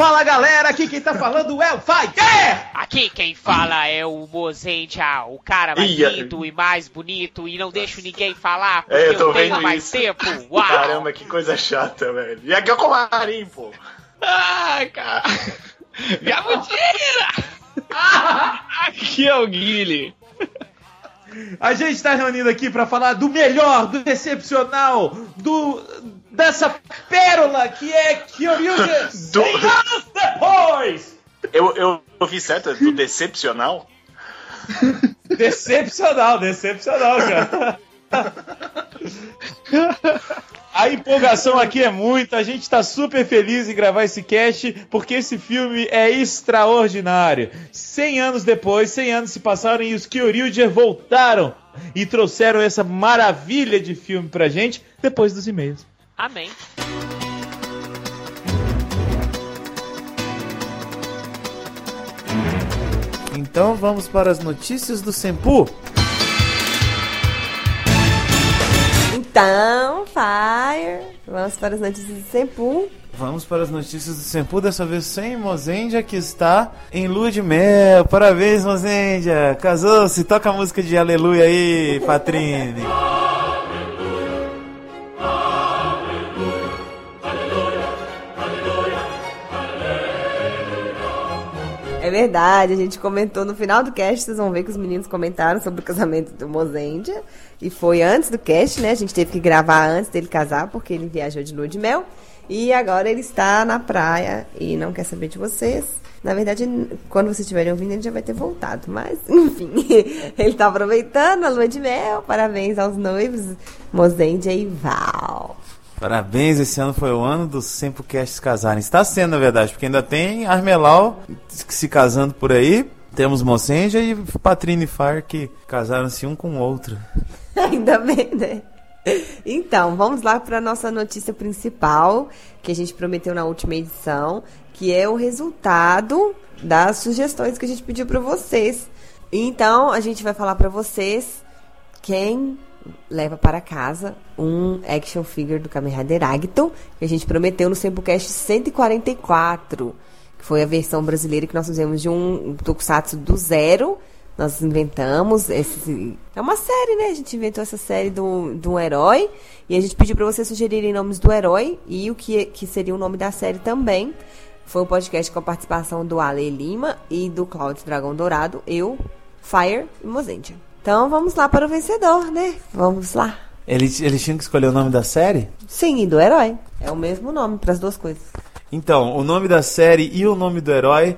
Fala galera, aqui quem tá falando é o Fighter! Aqui quem fala é o Mozendia, o cara mais Ia. lindo e mais bonito e não deixo ninguém falar porque É, eu tô eu tenho vendo mais isso. tempo. Uau! Caramba, que coisa chata, velho. E aqui é o Comarim, pô. Ai, cara. Gabutira! Aqui é o Guile. A gente tá reunido aqui pra falar do melhor, do excepcional, do dessa pérola que é Kyoryuger Do- 100 anos depois! Eu, eu ouvi certo? É Do Decepcional? Decepcional, decepcional, cara. A empolgação aqui é muita, a gente tá super feliz em gravar esse cast, porque esse filme é extraordinário. 100 anos depois, 100 anos se passaram e os Kyoryuger voltaram e trouxeram essa maravilha de filme pra gente depois dos e-mails. Amém. Então vamos para as notícias do Senpu. Então, Fire, vamos para as notícias do Senpu. Vamos para as notícias do Senpu, dessa vez sem Mozendia, que está em lua de mel. Parabéns, Mozendia! Casou-se, toca a música de aleluia aí, Patrine. É verdade, a gente comentou no final do cast, vocês vão ver que os meninos comentaram sobre o casamento do Mozendia. E foi antes do cast, né? A gente teve que gravar antes dele casar, porque ele viajou de lua de mel. E agora ele está na praia e não quer saber de vocês. Na verdade, quando vocês estiverem ouvindo, ele já vai ter voltado. Mas, enfim, ele está aproveitando a lua de mel. Parabéns aos noivos, Mozendia e Val. Parabéns, esse ano foi o ano dos Sempucasts casarem. Está sendo, na verdade, porque ainda tem Armelau se casando por aí. Temos Mozendia e Patrine Fire que casaram-se um com o outro. Ainda bem, né? Então, vamos lá para a nossa notícia principal, que a gente prometeu na última edição, que é o resultado das sugestões que a gente pediu para vocês. Então, a gente vai falar para vocês quem leva para casa um action figure do Kamen Rider Agito, que a gente prometeu no Sempocast 144, que foi a versão brasileira que nós fizemos de um Tokusatsu do zero. Nós inventamos esse. É uma série, né? A gente inventou essa série do um herói. E a gente pediu para vocês sugerirem nomes do herói e o que, que seria o nome da série também. Foi um podcast com a participação do Ale Lima e do Cláudio Dragão Dourado, eu, Fire e Mozendia. Então vamos lá para o vencedor, né? Vamos lá. Eles, eles tinham que escolher o nome da série? Sim, e do herói. É o mesmo nome para as duas coisas. Então, o nome da série e o nome do herói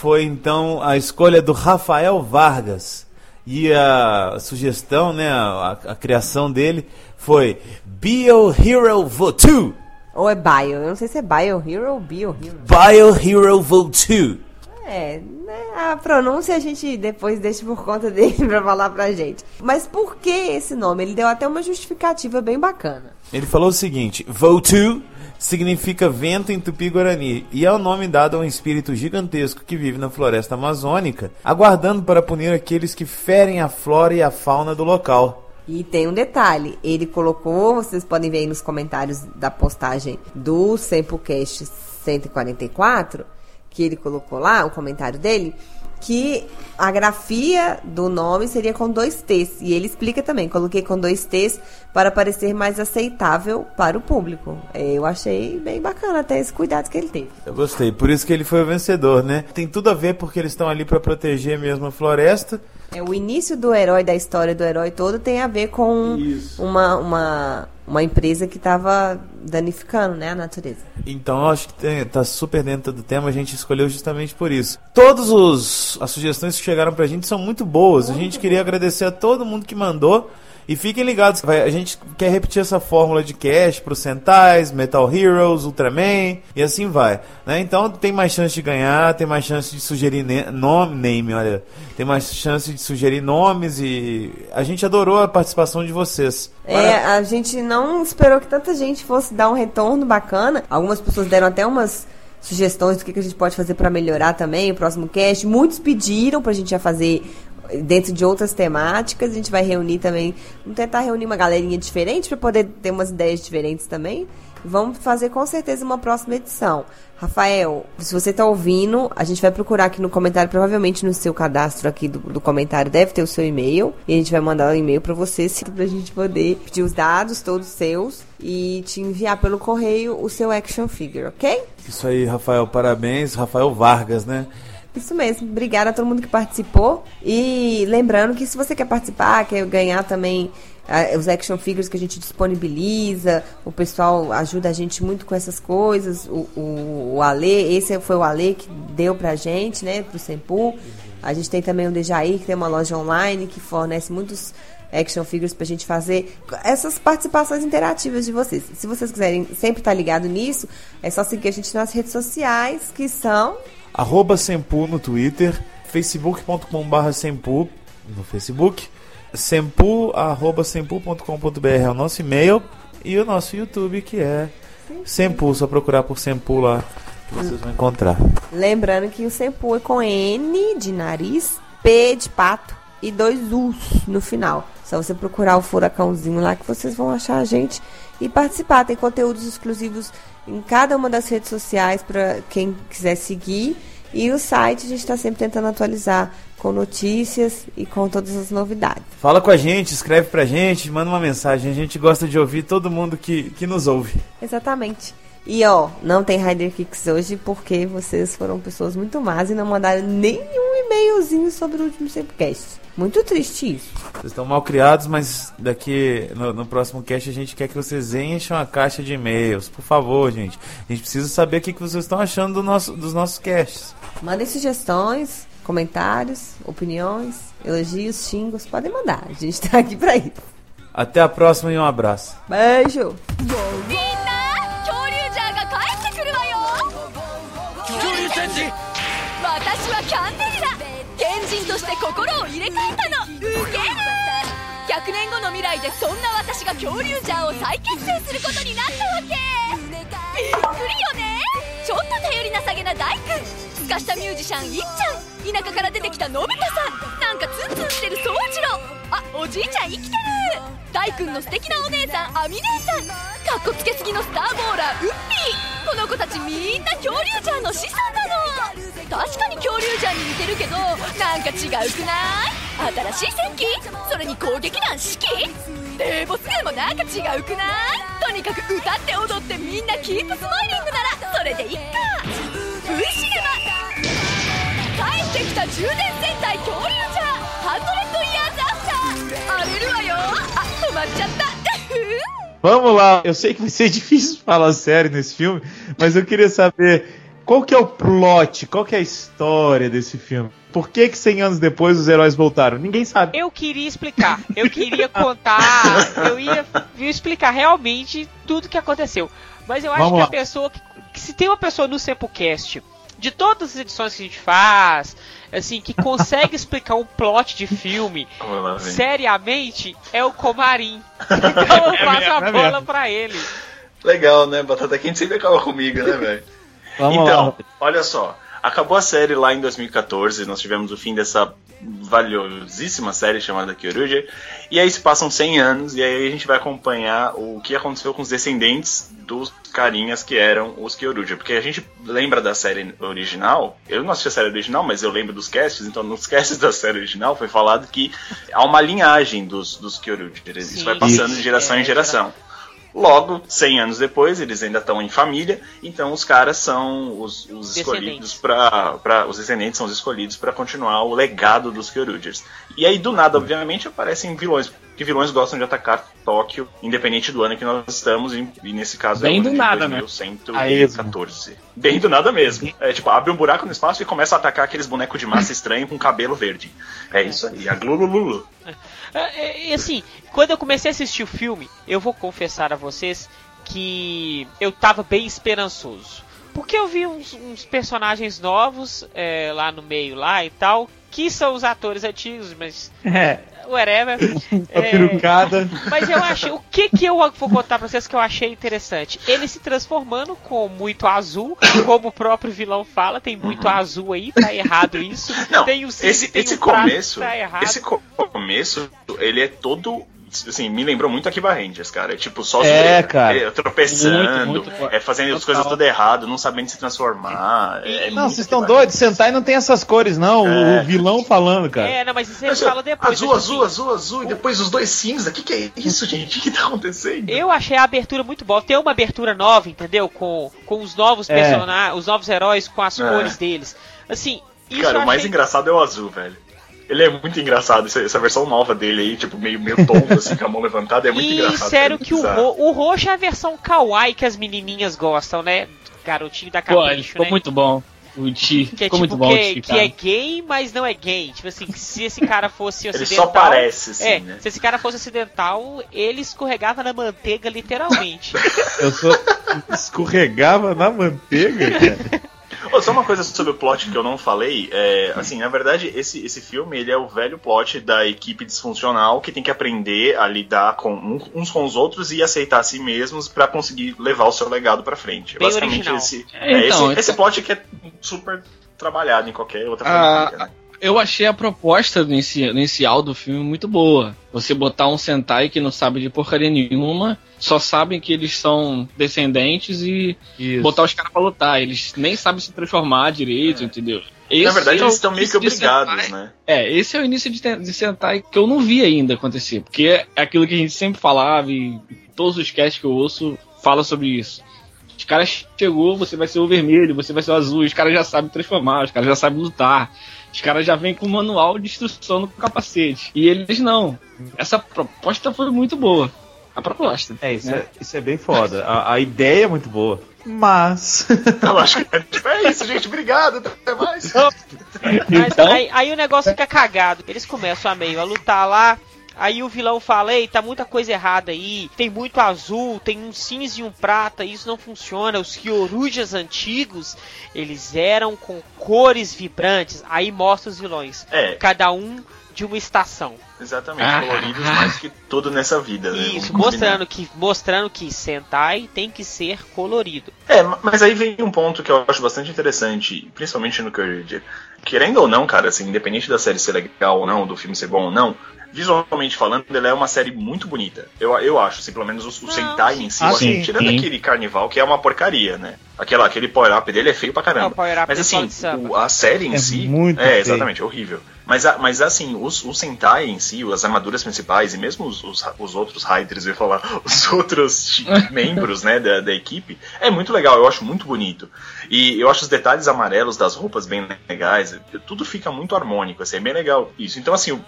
foi então a escolha do Rafael Vargas. E a sugestão, né, a, a criação dele foi Bio Hero Votu. Ou é Bio. Eu não sei se é Bio Hero ou Bio Hero. Bio Hero Votu. É? A pronúncia a gente depois deixa por conta dele pra falar pra gente. Mas por que esse nome? Ele deu até uma justificativa bem bacana. Ele falou o seguinte: Votu significa vento em tupi-guarani e é o nome dado a um espírito gigantesco que vive na floresta amazônica, aguardando para punir aqueles que ferem a flora e a fauna do local. E tem um detalhe, ele colocou, vocês podem ver aí nos comentários da postagem do Sempocast 144, que ele colocou lá, o comentário dele, que a grafia do nome seria com dois T's. E ele explica também, coloquei com dois T's para parecer mais aceitável para o público. Eu achei bem bacana até esse cuidado que ele teve. Eu gostei, por isso que ele foi o vencedor, né? Tem tudo a ver porque eles estão ali para proteger mesmo a floresta. É, o início do herói, da história do herói todo, tem a ver com uma, uma, uma empresa que estava danificando né, a natureza. Então eu acho que tem, tá super dentro do tema, a gente escolheu justamente por isso. Todas os, as sugestões que chegaram pra gente são muito boas. A gente queria agradecer a todo mundo que mandou. E fiquem ligados, vai- a gente quer repetir essa fórmula de cash para os Sentais, Metal Heroes, Ultraman e assim vai. né? Então tem mais chance de ganhar, tem mais chance de sugerir nome, name, olha, tem mais chance de sugerir nomes e a gente adorou a participação de vocês. É, a gente não esperou que tanta gente fosse dar um retorno bacana. Algumas pessoas deram até umas sugestões do que, que a gente pode fazer para melhorar também o próximo cast. Muitos pediram pra gente já fazer dentro de outras temáticas. A gente vai reunir também, vamos tentar reunir uma galerinha diferente para poder ter umas ideias diferentes também. Vamos fazer com certeza uma próxima edição. Rafael, se você tá ouvindo, a gente vai procurar aqui no comentário, provavelmente no seu cadastro aqui do, do comentário deve ter o seu e-mail. E a gente vai mandar um e-mail para você, se- pra gente poder pedir os dados todos seus e te enviar pelo correio o seu action figure, ok? Isso aí, Rafael, parabéns. Rafael Vargas, né? Isso mesmo. Obrigada a todo mundo que participou. E lembrando que se você quer participar, quer ganhar também ah, os action figures que a gente disponibiliza, o pessoal ajuda a gente muito com essas coisas. O, o, o Ale, esse foi o Ale que deu pra gente, né, pro Sempu. A gente tem também o Dejaí, que tem uma loja online que fornece muitos action figures pra gente fazer essas participações interativas de vocês. Se vocês quiserem sempre estar ligado nisso, é só seguir a gente nas redes sociais, que são Arroba Sempu no Twitter, facebook.com.br Sempu no Facebook, sempu, arroba sempu.com.br é o nosso e-mail e o nosso YouTube que é Sempu, só procurar por Sempu lá que vocês vão encontrar. Lembrando que o Sempu é com N de nariz, P de pato e dois U's no final. Só você procurar o furacãozinho lá que vocês vão achar a gente e participar. Tem conteúdos exclusivos em cada uma das redes sociais para quem quiser seguir. E o site a gente está sempre tentando atualizar com notícias e com todas as novidades. Fala com a gente, escreve pra gente, manda uma mensagem. A gente gosta de ouvir todo mundo que, que nos ouve. Exatamente. E ó, não tem Rider Kicks hoje porque vocês foram pessoas muito más e não mandaram nenhum e-mailzinho sobre o último Simplecast. Muito triste isso. Vocês estão mal criados, mas daqui no, no próximo cast a gente quer que vocês encham a caixa de e-mails. Por favor, gente. A gente precisa saber o que, que vocês estão achando do nosso, dos nossos casts. Mandem sugestões, comentários, opiniões, elogios, xingos. Podem mandar. A gente tá aqui pra isso. Até a próxima e um abraço. Beijo! 入れ替えたの。ウケる100年後の未来でそんな私が恐竜ジャーを再結成することになったわけ。びっくりよね。ちょっと頼りなさげな大君。すかしたミュージシャンいっちゃん。田舎から出てきたのび太さんなんかツンツンしてる宗次郎あおじいちゃん生きてる大君の素敵なお姉さんアミ姉さん。かっこつけすぎのスターボーラーウッピーこの子たちみんな恐竜ジャーの子孫なの確かに恐竜ジャーに似てるけどなんか違うくない？新しい戦機それに攻撃弾指揮デーボス軍もなんか違うくない？とにかく歌って踊ってみんなキープスマイリングならそれでいっか。V シネマってきた充電戦隊恐竜じゃハンドレッドイヤーズアフター荒れるわよあ止まっちゃった Vamos lá, eu sei que vai ser difícil falar sério nesse filme, mas eu queria saber qual que é o plot, qual que é a história desse filme. Por que que 100 anos depois os heróis voltaram? Ninguém sabe. Eu queria explicar, eu queria contar, eu ia, explicar realmente tudo que aconteceu. Mas eu acho que a pessoa que, que se tem uma pessoa no Sepulcast de todas as edições que a gente faz, assim, que consegue explicar um plot de filme seriamente, é o Comarim. Então eu passo a é bola mesmo. pra ele. Legal, né? Batata quente sempre acaba comigo, né, velho? Então, lá. olha só. Acabou a série lá em 2014, nós tivemos o fim dessa valiosíssima série chamada Kyoryuger. E aí se passam 100 anos e aí a gente vai acompanhar o que aconteceu com os descendentes dos carinhas que eram os Kyoryuger. Porque a gente lembra da série original, eu não assisti a série original, mas eu lembro dos casts, então nos casts da série original foi falado que há uma linhagem dos, dos Kyoryuger. Isso vai passando de geração É, em geração. Logo, 100 anos depois, eles ainda estão em família, então os caras são os, os escolhidos Descendentes. para os descendentes são os escolhidos para continuar o legado dos Kyurugers. E aí do nada, obviamente, aparecem vilões, que vilões gostam de atacar Tóquio, independente do ano que nós estamos, e, e nesse caso Bem é o do ano de nada, né? 2114. Bem do nada mesmo. É tipo, abre um buraco no espaço e começa a atacar aqueles bonecos de massa estranho com cabelo verde. É isso aí, a Glulululu. É, é, E assim, quando eu comecei a assistir o filme, eu vou confessar a vocês que eu tava bem esperançoso. Porque eu vi uns, uns personagens novos é, lá no meio lá e tal, que são os atores antigos, mas É, whatever. a É, perucada. mas eu achei. O que que eu vou contar pra vocês que eu achei interessante? Ele se transformando com muito azul, como o próprio vilão fala, tem muito azul aí, tá errado isso. Não, tem o esse, tem esse o começo, tá errado. esse co- começo, ele é todo assim, me lembrou muito Akiba Rangers, cara. É tipo, só É, é, tropeçando, Muito, muito. é, fazendo as Total. coisas tudo errado, não sabendo se transformar. É, Não, muito vocês estão doidos? Sentai não tem essas cores, não. O- É. O vilão falando, cara. É, não, mas isso ele Rangers. fala depois. azul, tipo azul, assim, azul, azul, e depois os dois cinza. O que, que é isso, gente? O que tá acontecendo? Eu achei a abertura muito boa. Tem uma abertura nova, entendeu? Com, com os novos É. personagens, os novos heróis com as É. cores deles. Assim, isso Cara, o mais achei... engraçado é o azul, velho. Ele é muito engraçado, essa, essa versão nova dele aí, tipo, meio, meio tonto, assim, com a mão levantada, é muito E engraçado. sério é muito que o, ro o roxo é a versão kawaii que as menininhas gostam, né? Garotinho da Pô, ele capricho, ficou né? muito bom. O. Que é Ficou muito tipo bom o que, Chi, que é gay, mas não é gay. Tipo assim, se esse cara fosse Ele ocidental. só parece, assim, é, né? se esse cara fosse ocidental, ele escorregava na manteiga, literalmente. Eu sou. Escorregava na manteiga, cara. Ô, só uma coisa sobre o plot que eu não falei, é, assim, na verdade, esse, esse filme, ele é o velho plot da equipe disfuncional que tem que aprender a lidar com um- uns com os outros e aceitar a si mesmos pra conseguir levar o seu legado pra frente. Bem Basicamente original. esse, É, então, esse, esse então- plot que é super trabalhado em qualquer outra Ah, franquia, né? Eu achei a proposta inicial, inicial do filme muito boa. Você botar um Sentai que não sabe de porcaria nenhuma, só sabem que eles são descendentes e Isso. botar os caras pra lutar. Eles nem sabem se transformar direito, entendeu? Na Esse verdade, é eles estão meio que obrigados, né? É, esse é o início de, de Sentai que eu não vi ainda acontecer. Porque é aquilo que a gente sempre falava e todos os casts que eu ouço fala sobre isso. Os caras chegou, você vai ser o vermelho, você vai ser o azul, os caras já sabem transformar, os caras já sabem lutar. Os caras já vêm com um manual de instrução no capacete. E eles não. Essa proposta foi muito boa. A proposta. É, isso, né? é, isso é bem foda. A, a ideia é muito boa. Mas. Eu acho que é, tipo, é isso, gente. Obrigado. Até mais. Mas Então- aí, aí o negócio fica cagado. Eles começam a meio a lutar lá. Aí o vilão fala, ei, tá muita coisa errada aí. Tem muito azul, tem um cinza e um prata, isso não funciona. Os Kyorujas antigos, eles eram com cores vibrantes. Aí mostra os vilões. É, Cada um de uma estação. exatamente. Ah. Coloridos mais que tudo nessa vida, né? Isso, Vamos mostrando que, mostrando que Sentai tem que ser colorido. É, ma- mas aí vem um ponto que eu acho bastante interessante, principalmente no Courage. Querendo ou não, cara, assim, independente da série ser legal ou não, do filme ser bom ou não, visualmente falando, ela é uma série muito bonita. Eu, eu acho, assim, pelo menos o, o Não, Sentai em si, Ah, acho, sim, tirando sim. aquele carnival que é uma porcaria, né? Aquela, aquele power-up dele é feio pra É caramba. power-up Mas do assim, o- a série em É si. muito é, feio. exatamente, é horrível. Mas, mas assim, os, o Sentai em si, as armaduras principais e mesmo os, os, os outros Riders, eu ia falar, os outros membros né, da, da equipe, é muito legal, eu acho muito bonito. E eu acho os detalhes amarelos das roupas bem legais, tudo fica muito harmônico, assim, é bem legal isso. Então, assim,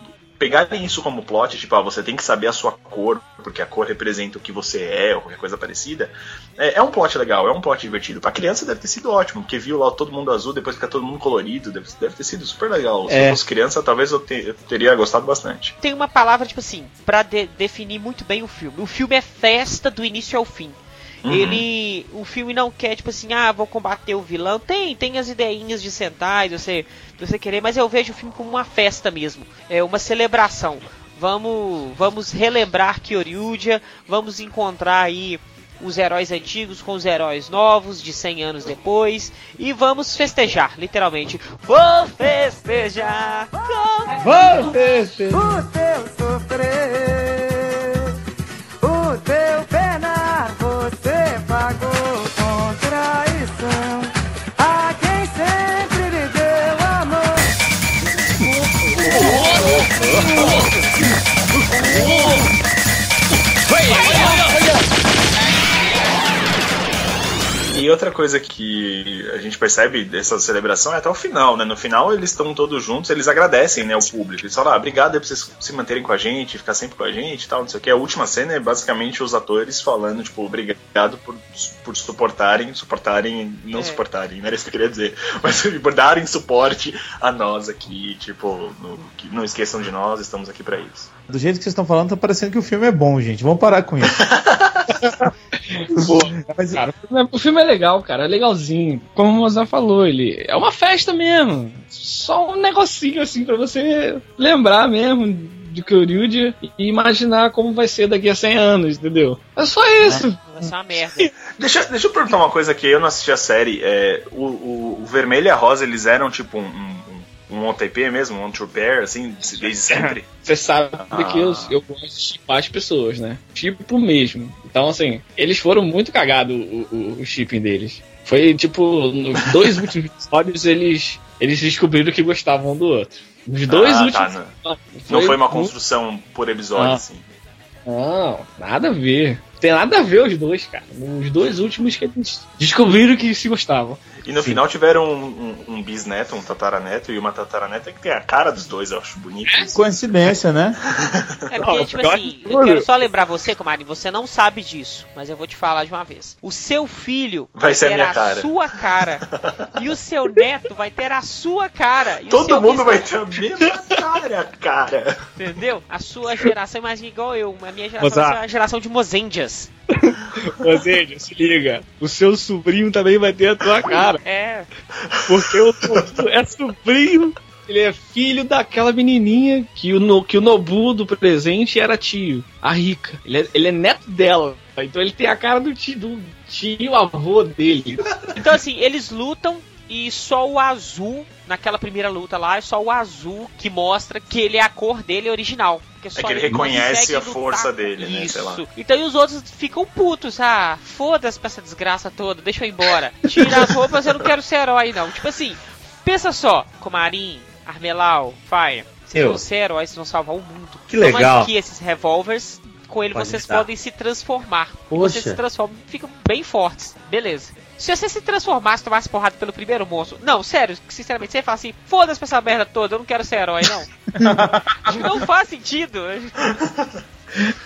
pegarem isso como plot, tipo, ah, você tem que saber a sua cor, porque a cor representa o que você é, ou qualquer coisa parecida, é, é um plot legal, é um plot divertido. Pra criança deve ter sido ótimo, porque viu lá todo mundo azul, depois fica todo mundo colorido, deve, deve ter sido super legal. Se É. eu fosse criança, talvez eu, te- eu teria gostado bastante. tem uma palavra, tipo assim, pra de- definir muito bem o filme. O filme é festa do início ao fim. Uhum. Ele. O filme não quer, tipo assim, ah, vou combater o vilão. Tem, tem as ideinhas de Sentai, de você, de você querer, mas eu vejo o filme como uma festa mesmo. É uma celebração. Vamos, vamos relembrar Kyoryuja, vamos encontrar aí os heróis antigos com os heróis novos de 100 anos depois e vamos festejar, literalmente. Vou festejar! com Vamos ver, O teu outra coisa que a gente percebe dessa celebração é até o final, né? No final eles estão todos juntos, eles agradecem, né, o público. Eles falam, ah, obrigado aí por vocês se manterem com a gente, ficar sempre com a gente e tal, não sei o que. A última cena é basicamente os atores falando, tipo, obrigado por, por suportarem, suportarem, não É. suportarem, não era isso que eu queria dizer, mas por darem suporte a nós aqui, tipo, no- que não esqueçam de nós, estamos aqui pra isso. Do jeito que vocês estão falando, tá parecendo que o filme é bom, gente. Vamos parar com isso. Mas, Cara, o filme é- o filme é legal, cara, é legalzinho. Como o Mozart falou, ele é uma festa mesmo. Só um negocinho assim pra você lembrar mesmo de Kyoryuja e imaginar como vai ser daqui a 100 anos, entendeu? É só isso. Vai ser uma merda. Deixa, deixa eu perguntar uma coisa que eu não assisti a série. É, o, o, o vermelho e a rosa, eles eram tipo um, um- um OTP mesmo, um True Pair, assim, desde sempre? Você sabe Ah. que eu, eu gosto de chipar as pessoas, né? Tipo mesmo. Então, assim, eles foram muito cagados o, o, o shipping deles. Foi tipo, nos dois últimos episódios eles, eles descobriram que gostavam um do outro. Nos dois Ah, últimos tá, não. episódios. Não foi uma muito- construção por episódio, Ah. assim. Não, nada a ver. Tem nada a ver os dois, cara. Nos dois últimos que eles descobriram que se gostavam. E no Sim. final tiveram um, um, um bisneto, um tataraneto e uma tataraneta que tem a cara dos dois, eu acho bonito. isso. Coincidência, né? É porque, tipo eu assim, eu quero só lembrar você, Comari, você não sabe disso, mas eu vou te falar de uma vez. O seu filho Vai ser a ter minha cara. sua cara. e o seu neto vai ter a sua cara. E o Todo seu mundo vai bisneto- ter a mesma cara, cara. Entendeu? A sua geração, imagina igual eu. A minha geração vai ser a geração de mozendias. Você, se liga. O seu sobrinho também vai ter a tua cara. É. Porque o é sobrinho. Ele é filho daquela menininha que o, no, que o Nobu do presente era tio, a Rika. Ele é, ele é neto dela. Então ele tem a cara do tio, do tio avô dele. Então, assim, eles lutam e só o azul, naquela primeira luta lá, é só o azul que mostra que ele é a cor dele original. Porque só É que ele consegue reconhece a força dele, né, Isso. sei lá. Então e os outros ficam putos, ah, foda-se pra essa desgraça toda, deixa eu ir embora. Tira as roupas, eu não quero ser herói, não. Tipo assim, pensa só, Comarim, Armelau, Fire. Vocês vão ser heróis, vocês vão salvar o mundo. Que legal. Toma aqui esses revólveres, com ele Pode vocês estar. podem se transformar. Poxa. Vocês se transformam, ficam bem fortes. Beleza. Se você se transformasse, tomasse porrada pelo primeiro monstro. Não, sério, sinceramente, você fala assim, foda-se pra essa merda toda, eu não quero ser herói, não. não faz sentido.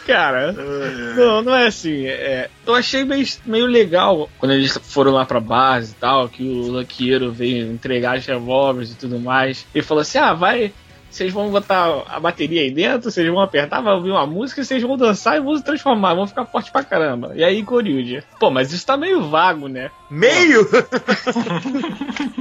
Cara, não, não é assim. é- eu achei meio, meio legal quando eles foram lá pra base e tal, que o Luqueiro veio entregar os revólveres e tudo mais. Ele falou assim: ah, vai. Vocês vão botar a bateria aí dentro, vocês vão apertar, vai ouvir uma música, vocês vão dançar e vão se transformar, vão ficar forte pra caramba. E aí, Coryuja. Pô, mas isso tá meio vago, né? Meio?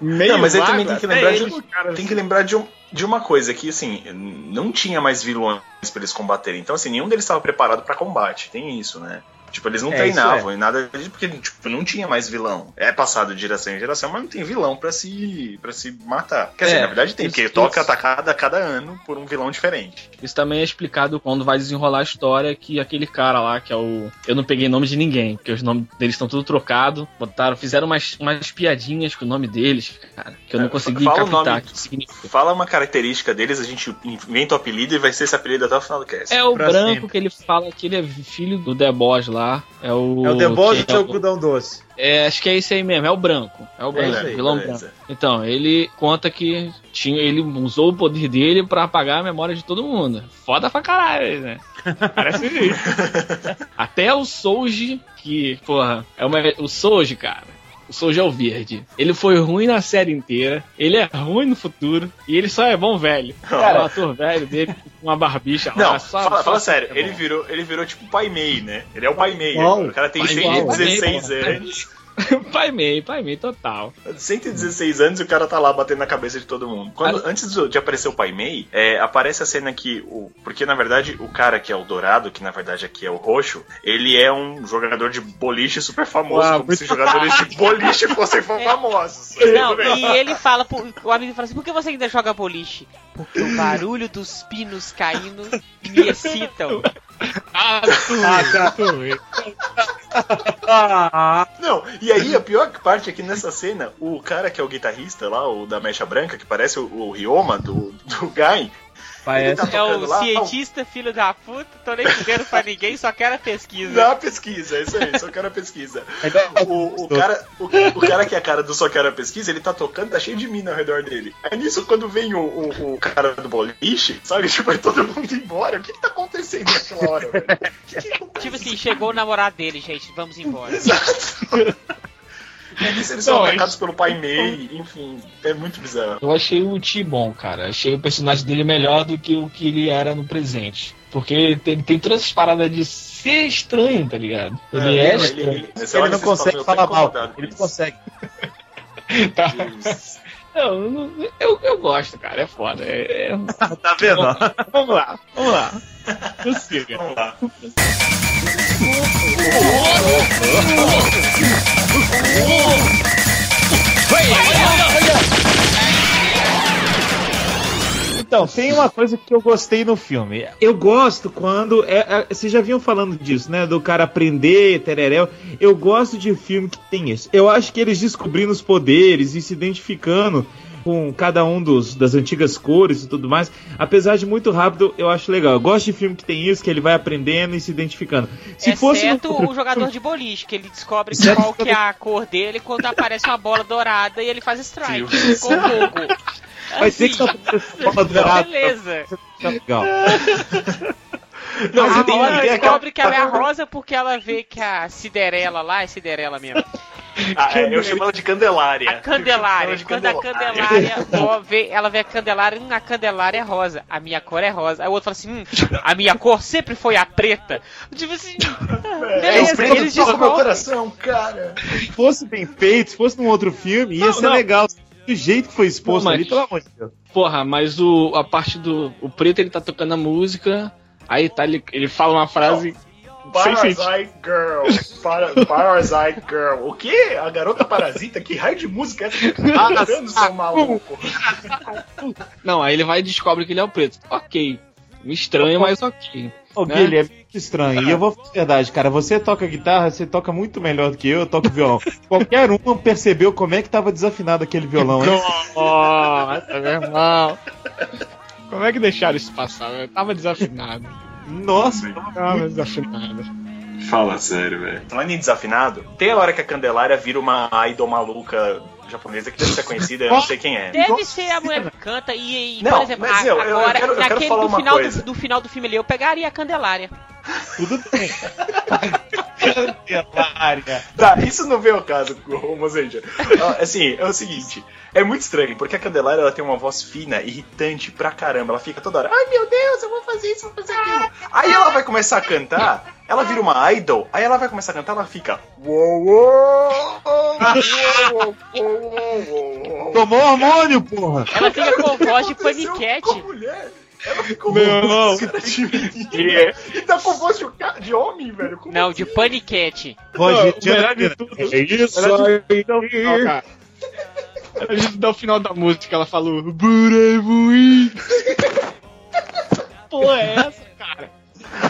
Meio Não, mas aí vago, também tem que lembrar, eles, de, cara, tem que lembrar de, um- de uma coisa, que assim, não tinha mais vilões pra eles combaterem. Então, assim, nenhum deles estava preparado pra combate. Tem isso, né? Tipo, eles não É, treinavam e nada disso, porque tipo, não tinha mais vilão. É passado de geração em geração, mas não tem vilão pra se, pra se matar. Quer dizer, É, na verdade tem, isso- porque toca isso. atacada a cada ano por um vilão diferente. Isso também é explicado quando vai desenrolar a história que aquele cara lá, que é o. Eu não peguei nome de ninguém, porque os nomes deles estão tudo trocado. Botaram, fizeram umas, umas piadinhas com o nome deles, cara, que eu não É, consegui fala o captar nome. o que significa. Fala uma característica deles, a gente inventa o apelido e vai ser esse apelido até o final do cast. É o Pra branco sempre. que ele fala que ele é filho do Deboz lá. É o. É o Deboche é Algodão Doce? É, acho que é esse aí mesmo, é o branco. É o branco, isso aí, vilão beleza. branco. Então, ele conta que tinha, ele usou o poder dele pra apagar a memória de todo mundo. Foda pra caralho, né? Parece isso. Até o Souji, que, porra, é uma, o Souji, cara. O Souji é verde. Ele foi ruim na série inteira, ele é ruim no futuro, e ele só é bom velho. Cara, o ator velho dele com uma barbicha Não, lá, só, fala, só fala sério, é ele virou, ele virou tipo Pai Mei, né? Ele é o Pai Mei. Igual. agora. O cara tem Pai igual, 116 Pai Mei, anos. pai meio, pai meio, total. 116 anos e o cara tá lá batendo na cabeça de todo mundo. Quando, antes do- de aparecer o Pai Mei, é, aparece a cena que. O, porque na verdade o cara que é o Dourado, que na verdade aqui é o Roxo, ele é um jogador de boliche super famoso. Ah, como se jogadores de boliche fossem famosos. Não, e ele fala, o amigo fala assim, por que você ainda joga boliche? Porque o barulho dos pinos caindo me excitam. Ah, tu, Ah, tá. Ah, Não, e aí a pior parte é que nessa cena, o cara que é o guitarrista lá, o da mecha branca, que parece o, o Ryoma do, do Guy, tá parece. É tocando o lá, cientista, filho da puta, tô nem fudendo pra ninguém, só quero a pesquisa. Dá a pesquisa, é isso aí, só quero a pesquisa. É O, o, cara, o, o cara que é a cara do Só Quero a Pesquisa, ele tá tocando, tá cheio de mina ao redor dele. Aí nisso, quando vem o, o, o cara do boliche, sabe? Tipo, vai todo mundo embora. O que que tá acontecendo naquela hora, que que? Tipo assim, chegou o namorado dele, gente, vamos embora. Exato. E eles são Não, atacados pelo pai Mei, enfim, é muito bizarro. Eu achei o Ti bom, cara. Achei o personagem dele melhor do que o que ele era no presente. Porque tem, tem todas essas paradas de ser estranho, tá ligado? Ele é, estranho. nessa Ele hora não consegue falar mal. Ele não consegue. Tá. Não, eu, não- eu, eu gosto, cara, é foda. É, é- Tá vendo? Vamos lá, vamos lá. Consiga. Vamos lá. Então, tem uma coisa que eu gostei no filme. Eu gosto quando. É, é, vocês já vinham falando disso, né? Do cara aprender, tereréu. Eu gosto de filme que tem isso. Eu acho que eles descobrindo os poderes e se identificando com cada um dos, das antigas cores e tudo mais. Apesar de muito rápido, eu acho legal. Eu gosto de filme que tem isso, que ele vai aprendendo e se identificando. Se fosse. Exceto no outro o jogador de boliche, que ele descobre Exceto qual que é a cor dele quando aparece uma bola dourada e ele faz strike com o logo. Vai ter que Assim, estar bola dourada. Beleza. Tá legal. Não, a tem, Rosa tem descobre que ela é a Rosa porque ela vê que a Cinderela lá é Cinderela mesmo. Ah, é, eu chamo ela de Candelária. A Candelária. Quando a Candelária ó, vê, ela vê a Candelária, hum, a Candelária é rosa, a minha cor é rosa. Aí o outro fala assim, hum, a minha cor sempre foi a preta. Tipo assim, É, beleza, o preto eles meu coração, cara. Se fosse bem feito, se fosse num outro filme, ia Não, ser não. legal. Do jeito que foi exposto Não, mas- ali, pelo amor de Deus. Porra, mas o, a parte do. O preto ele tá tocando a música, aí tá, ele, ele fala uma frase. sentido. Parasite Girl. Para, Parasite Girl. O quê? A garota parasita? Que raio de música é essa que tá maluco? Não, aí ele vai e descobre que ele é o preto. Ok. Me estranha, mas ok. Ô, Né? Guilherme, é muito estranho. E eu vou falar a verdade, cara. Você toca guitarra, você toca muito melhor do que eu, eu toco violão. Qualquer um percebeu como é que tava desafinado aquele violão, hein? Nossa, meu irmão. Como é que deixaram isso passar? Eu tava desafinado. Nossa, Tava desafinado. Fala sério, velho. Falando em desafinado, tem a hora que a Candelária vira uma idol maluca japonesa que deve ser conhecida, eu não sei quem é. Deve ser a mulher que canta e, e, Não, por exemplo, mas a- eu- eu agora, quero- eu quero naquele falar do uma final coisa. do, do final do filme ali, eu pegaria a Candelária. tudo bem. Candelária. Tá, isso não veio ao caso, Mozenja. Assim, é o seguinte. É muito estranho, porque a Candelária ela tem uma voz fina, irritante pra caramba. Ela fica toda hora, ai meu Deus, eu vou fazer isso, vou fazer aquilo. Aí ela vai começar a cantar, ela vira uma idol, aí ela vai começar a cantar, ela fica. Tomou hormônio, porra! Ela fica com voz de paniquete. com a mulher. Ela ficou Meu irmão. voz de menina. E tá com voz de, de homem, velho. Como Não, de paniquete. Voz de o melhor de tudo- É isso aí. Não, cara. A gente dá o final da música, ela falou Burevuí. Porra, é essa, cara?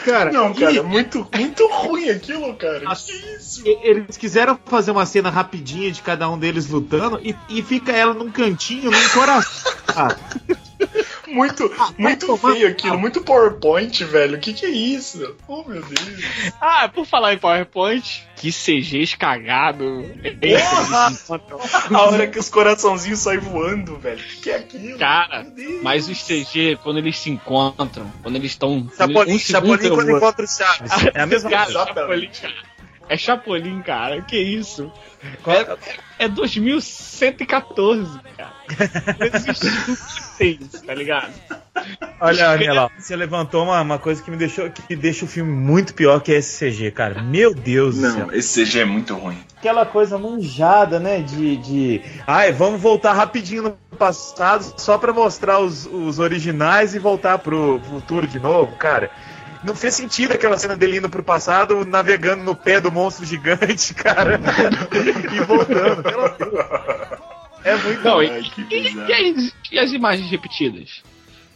Cara, Não, cara, e- é muito, muito ruim aquilo, cara. Nossa. Que isso? Eles quiseram fazer uma cena rapidinha de cada um deles lutando e, e fica ela num cantinho, num coração. Ah, Muito, muito tomar- feio aquilo, muito PowerPoint, velho. O que, que é isso? Oh, meu Deus. Ah, por falar em PowerPoint, que CGs cagado. A hora que os coraçãozinhos saem voando, velho. O que, que é aquilo? Cara, mas os CG, quando eles se encontram, quando eles estão. Chapolin, um segundo Chapolin quando encontra o Chaves. É a mesma coisa. É Chapolin, cara. Que isso? É, é 2114, cara. Não tá ligado? Olha, Daniela, você levantou uma, uma coisa que me deixou que deixa o filme muito pior que é esse CG, cara. Meu Deus do céu. Não, esse CG é muito ruim. Aquela coisa manjada, né? De. de... Ai, vamos voltar rapidinho no passado só pra mostrar os, os originais e voltar pro futuro de novo, cara. Não fez sentido aquela cena dele indo pro passado, navegando no pé do monstro gigante, cara. e voltando. É muito Não, e, que e- e as, e as imagens repetidas?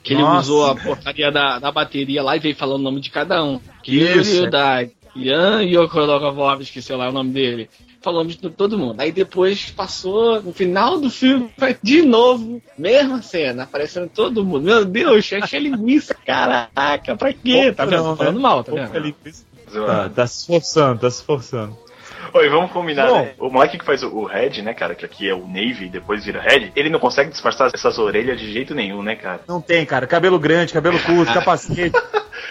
Que ele Nossa. usou a portaria da, da bateria lá e veio falando o nome de cada um. Isso. Kyrio da Ian Yokolovov, esqueci lá o nome dele. Nome de todo mundo. Aí depois passou, no final do filme, de novo, mesma cena, aparecendo todo mundo. Meu Deus, achei linguiça, caraca, pra quê? Tá vendo? Não, falando né? mal, tá vendo? Tá, tá se esforçando, tá se esforçando. Oi, vamos combinar, Bom. né? O moleque que faz o, o Red, né, cara, que aqui é o Navy e depois vira Red, ele não consegue disfarçar essas orelhas de jeito nenhum, né, cara? Não tem, cara. Cabelo grande, cabelo curto, capacete.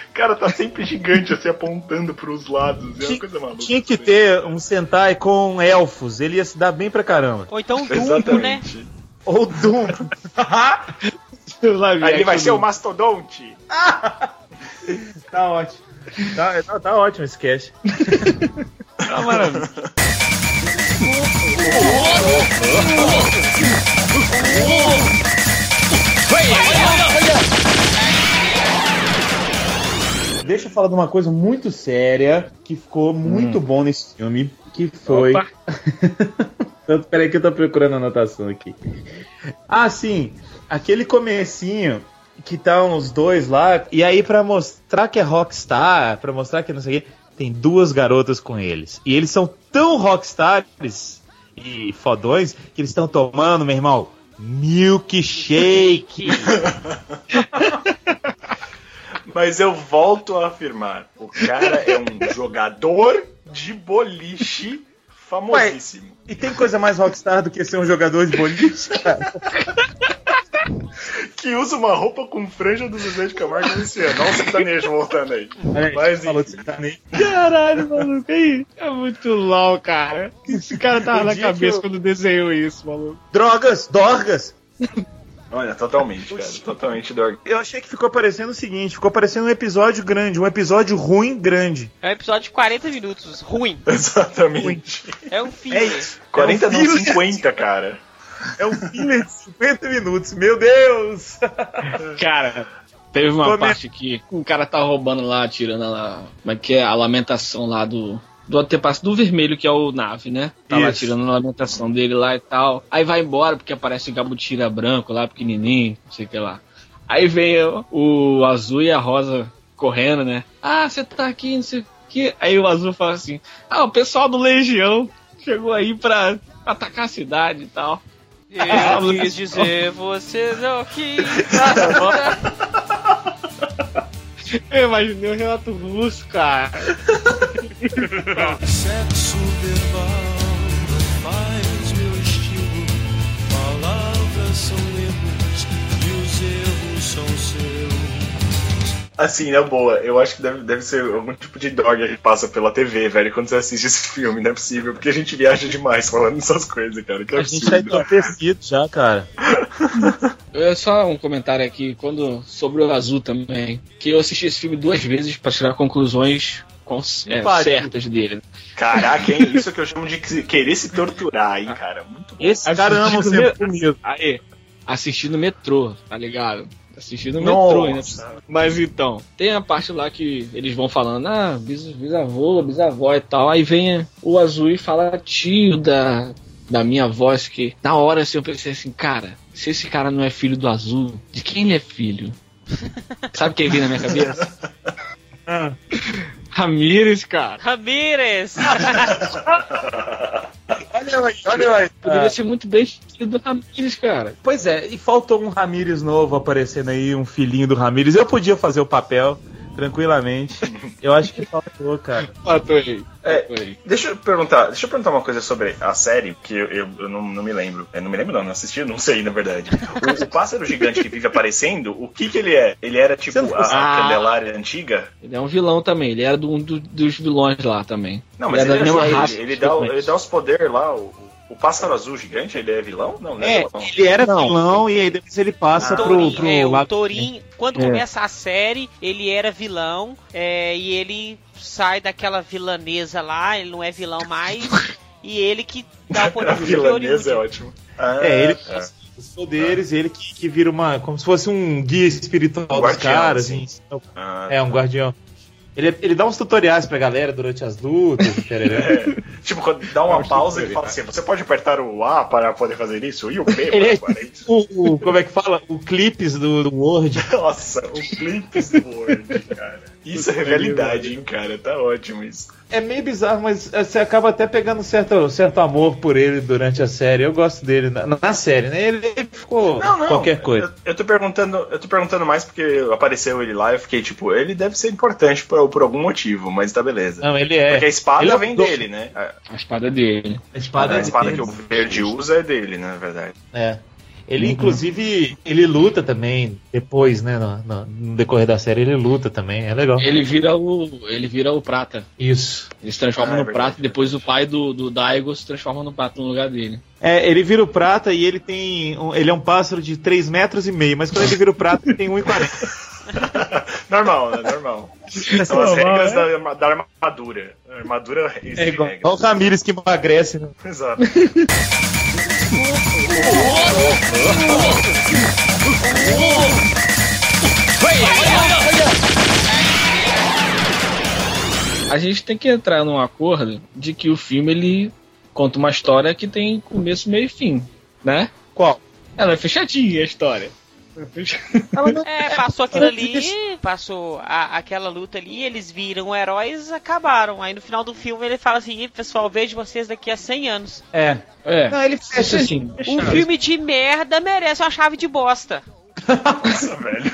O cara tá sempre gigante, assim, apontando pros lados. É uma Tinha- coisa maluca. Tinha que ter um Sentai com elfos. Ele ia se dar bem pra caramba. Ou então um Dumbo, né? Ou Doom. Aí ele vai ser o Mastodonte. Tá ótimo. Tá, tá, tá ótimo esse cast. Tá maravilha. Deixa eu falar de uma coisa muito séria que ficou muito bom nesse filme, que foi... Opa. Tanto, peraí que eu tô procurando a anotação aqui. Ah, sim. Aquele comecinho que estão os dois lá. E aí, pra mostrar que é rockstar, pra mostrar que não sei o quê, tem duas garotas com eles. E eles são tão rockstars e fodões que eles estão tomando, meu irmão, milkshake. Mas eu volto a afirmar: o cara é um jogador de boliche famosíssimo. e tem coisa mais rockstar do que ser um jogador de boliche, cara? Que usa uma roupa com franja do Zezé de Camargo e Luciano. Olha o sertanejo voltando aí. Mas Falou de sertanejo. Caralho, maluco, aí. É muito LOL, cara. Esse cara tava O na cabeça eu- quando desenhou isso, maluco. Drogas, dorgas. Olha, totalmente, cara. Totalmente dog. Eu achei que ficou parecendo o seguinte, ficou parecendo um episódio grande, um episódio ruim grande. É um episódio de 40 minutos, ruim. Exatamente. É um filme. É isso. 40 É um não, filler- 50, cara. É um filler de 50 minutos, meu Deus! Cara, teve uma parte que o cara tá roubando lá, tirando lá. Como é que é? A lamentação lá do. Do antepassado do vermelho, que é o nave, né? Tá lá tirando a lamentação dele lá e tal. Aí vai embora, porque aparece o Gabutira branco lá, pequenininho, não sei o que lá. Aí vem o, o azul e a rosa correndo, né? Ah, você tá aqui, não sei o que. Aí o azul fala assim: Ah, o pessoal do Legião chegou aí pra atacar a cidade e tal. Eu quis dizer, você não quis. Eu imaginei o Renato Russo, cara. Sexo verbal faz meu estilo. Palavras são erros e os erros são seus. Assim, na boa, eu acho que deve, deve ser algum tipo de dog que passa pela TV, velho, quando você assiste esse filme, não é possível, porque a gente viaja demais falando essas coisas, cara. Que A gente tá absurdo. entorpecido já, cara. É só um comentário aqui quando sobre o azul também. Que eu assisti esse filme duas vezes pra tirar conclusões é, certas dele. Caraca, hein? Isso que eu chamo de que- querer se torturar, hein, cara. Muito bom. Esse cara ama Assistindo sempre me- comigo. Aí, assisti no metrô, tá ligado? Assisti no Nossa. metrô ainda. Mas então, tem a parte lá que eles vão falando, ah, bis- bisavô, bisavó e tal. Aí vem o azul e fala tio da, da minha voz, que na hora assim eu pensei assim, cara, se esse cara não é filho do azul, de quem ele é filho? Sabe quem veio na minha cabeça? Ramírez, cara. Ramírez! Olha aí, olha aí. Poderia ser muito bem filho do Ramírez, cara. Pois é, e faltou um Ramírez novo aparecendo aí, um filhinho do Ramírez. Eu podia fazer o papel tranquilamente. Eu acho que faltou, cara. Matou aí. É. Deixa eu perguntar, deixa eu perguntar uma coisa sobre a série, que eu, eu, eu não, não me lembro. Eu não me lembro, não, não assisti, não sei, na verdade. O, o pássaro gigante que vive aparecendo, o que que ele é? Ele era tipo a, a Ah. Candelária antiga? Ele é um vilão também, ele era do, um do- dos vilões lá também. Não, mas Ele ele, é da mesma ajuda, raça ele, ele dá, ele dá os poderes lá, o, o pássaro azul gigante, ele é vilão? Não, não é, É, vilão. ele era Não. vilão e aí depois ele passa Ah. pro, Torin, pro é, o lado- Torin, quando É. começa a série, ele era vilão é, e ele sai daquela vilanesa lá, ele não é vilão mais, e ele que dá o poder A vilanesa é ótimo. Ah, É, ele é. os poderes, ele que, que vira uma. como se fosse um guia espiritual Um dos guardião, caras. assim. assim. Ah, É, um guardião. Ele, ele dá uns tutoriais pra galera durante as lutas. É, tipo, quando dá uma pausa ele fala assim: você pode apertar o A para poder fazer isso e o B para é para isso. o, o- como é que fala? O clipes do, do Word. Nossa, o clipes do Word, cara. Isso é realidade, hein, cara. Tá ótimo isso. É meio bizarro, mas é, você acaba até pegando certo, certo amor por ele durante a série. Eu gosto dele na, na série, né? Ele, ficou qualquer coisa. Eu, eu tô perguntando, eu tô perguntando mais porque apareceu ele lá e eu fiquei tipo, ele deve ser importante por, por algum motivo, mas tá beleza. Não, ele é. Porque a espada Ele é vem dele, né? A, A espada dele. A espada, a é espada dele. que o verde usa é dele, né, na verdade. É. Ele, inclusive, ele luta também depois, né? No, no- no decorrer da série, ele luta também. É legal. Ele vira o. Ele vira o prata. Isso. Ele se transforma Ah, é no verdade. prata e depois o pai do, do Daigo se transforma no prata no lugar dele. É, ele vira o prata e ele tem. um- ele é um pássaro de 3 metros e meio, mas quando ele vira o prata, ele tem 1,40. Normal, né? Normal. São as regras da, arma- da armadura. A armadura É igual, igual o Ramires que emagrece, né? Exato. A gente tem que entrar num acordo de que o filme ele conta uma história que tem começo, meio e fim, né? Qual? Ela é fechadinha a história. É, passou aquilo ali, passou a- aquela luta ali, eles viram heróis acabaram. Aí no final do filme ele fala assim: "Ih, pessoal, vejo vocês daqui a 100 anos. É. É. Não, ele fecha assim. Um filme de merda merece uma chave de bosta. Nossa, velho.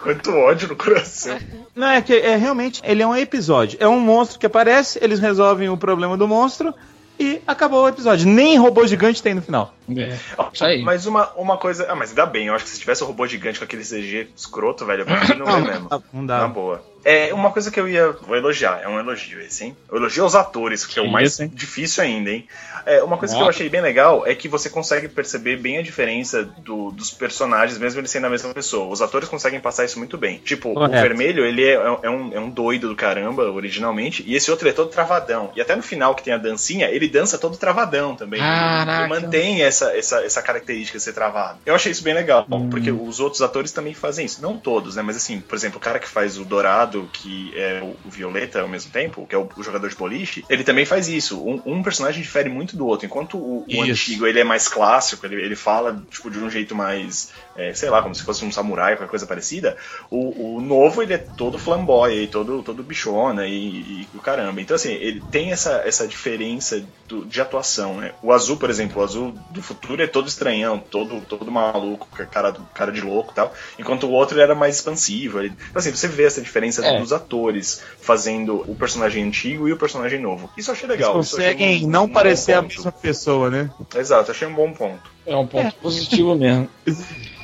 Quanto ódio no coração. Não, é que é realmente, ele é um episódio. É um monstro que aparece, eles resolvem o problema do monstro e acabou o episódio. Nem robô gigante tem no final. É. Isso aí. Mas uma, uma coisa. Ah, mas ainda bem, eu acho que se tivesse um robô gigante com aquele CG escroto, velho, eu prefiro não ver mesmo. Não Na dá. boa. É, uma coisa que eu ia. Vou elogiar, é um elogio esse, hein? Eu elogio aos atores, que é o mais isso, difícil ainda, hein? É, uma coisa que eu achei bem legal é que você consegue perceber bem a diferença do- dos personagens, mesmo eles sendo a mesma pessoa. Os atores conseguem passar isso muito bem. Tipo, Correto. o vermelho, ele é, é um, é um doido do caramba, originalmente, e esse outro é todo travadão. E até no final, que tem a dancinha, ele dança todo travadão também. Caraca. Ele mantém essa, essa, essa característica de ser travado. Eu achei isso bem legal, Hum. porque os outros atores também fazem isso. Não todos, né? Mas assim, por exemplo, o cara que faz o Dourado, que é o, Violeta ao mesmo tempo, que é o, o jogador de boliche, ele também faz isso. Um, um personagem difere muito do outro. Enquanto o, o antigo ele é mais clássico, ele, ele fala tipo, de um jeito mais, é, sei lá, como se fosse um samurai, qualquer coisa parecida. O, o novo ele é todo flamboy, todo, todo bichona e, o caramba. Então, assim, ele tem essa, essa diferença do- de atuação, né? O azul, por exemplo, o azul do futuro é todo estranhão, todo, todo maluco, cara, cara de louco e tal. Enquanto o outro ele era mais expansivo. Ele, então, assim, você vê essa diferença É. dos atores fazendo o personagem antigo e o personagem novo. Isso eu achei Eles legal. achei conseguem um- não um parecer a mesma pessoa, né? Exato, achei um bom ponto. É um ponto positivo mesmo.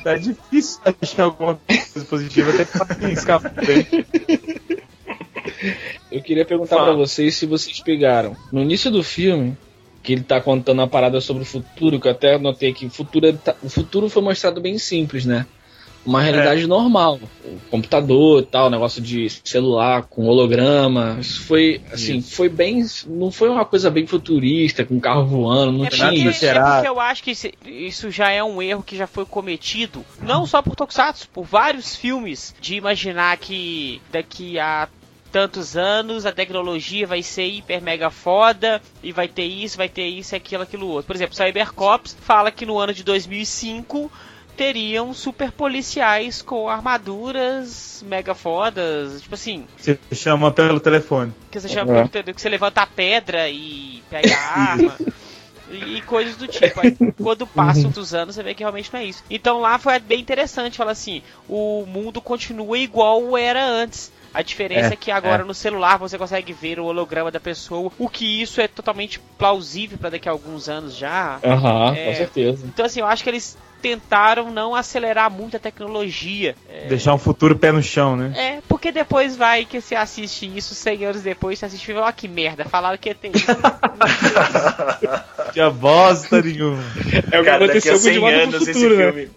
Tá difícil achar alguma coisa positiva, até que. Eu queria perguntar pra vocês se vocês pegaram. No início do filme, que ele tá contando uma parada sobre o futuro, que eu até notei que o futuro, é- o futuro foi mostrado bem simples, né? Uma realidade normal. O computador e tal, negócio de celular com holograma. Isso foi, assim, foi bem. Não foi uma coisa bem futurista, com carro voando, não É tinha porque, nada é isso. porque eu acho que isso já é um erro que já foi cometido, não só por Tokusatsu, por vários filmes, de imaginar que daqui a tantos anos a tecnologia vai ser hiper mega foda e vai ter isso, vai ter isso, aquilo, aquilo outro. Por exemplo, Cybercops fala que no ano de 2005 teriam super policiais com armaduras mega fodas, tipo assim, Você chama pelo telefone. que você chama entendeu? que você levanta a pedra e pega a arma. E coisas do tipo. Aí, quando passam outros anos, você vê que realmente não é isso. Então lá foi bem interessante. Fala assim: o mundo continua igual era antes. A diferença é, É, que agora é. no celular você consegue ver o holograma da pessoa, o que isso é totalmente plausível para daqui a alguns anos já. Aham, É. com certeza. Então assim, eu acho que eles tentaram não acelerar muito a tecnologia. Deixar um futuro pé no chão, né? É, porque depois vai que você assiste isso 100 anos depois, você assiste e fala, ó que merda, falaram que ia ter isso. Tinha bosta nenhuma. É o que Cara, daqui aconteceu a com o De 100 Volta anos esse Futuro, né? filme.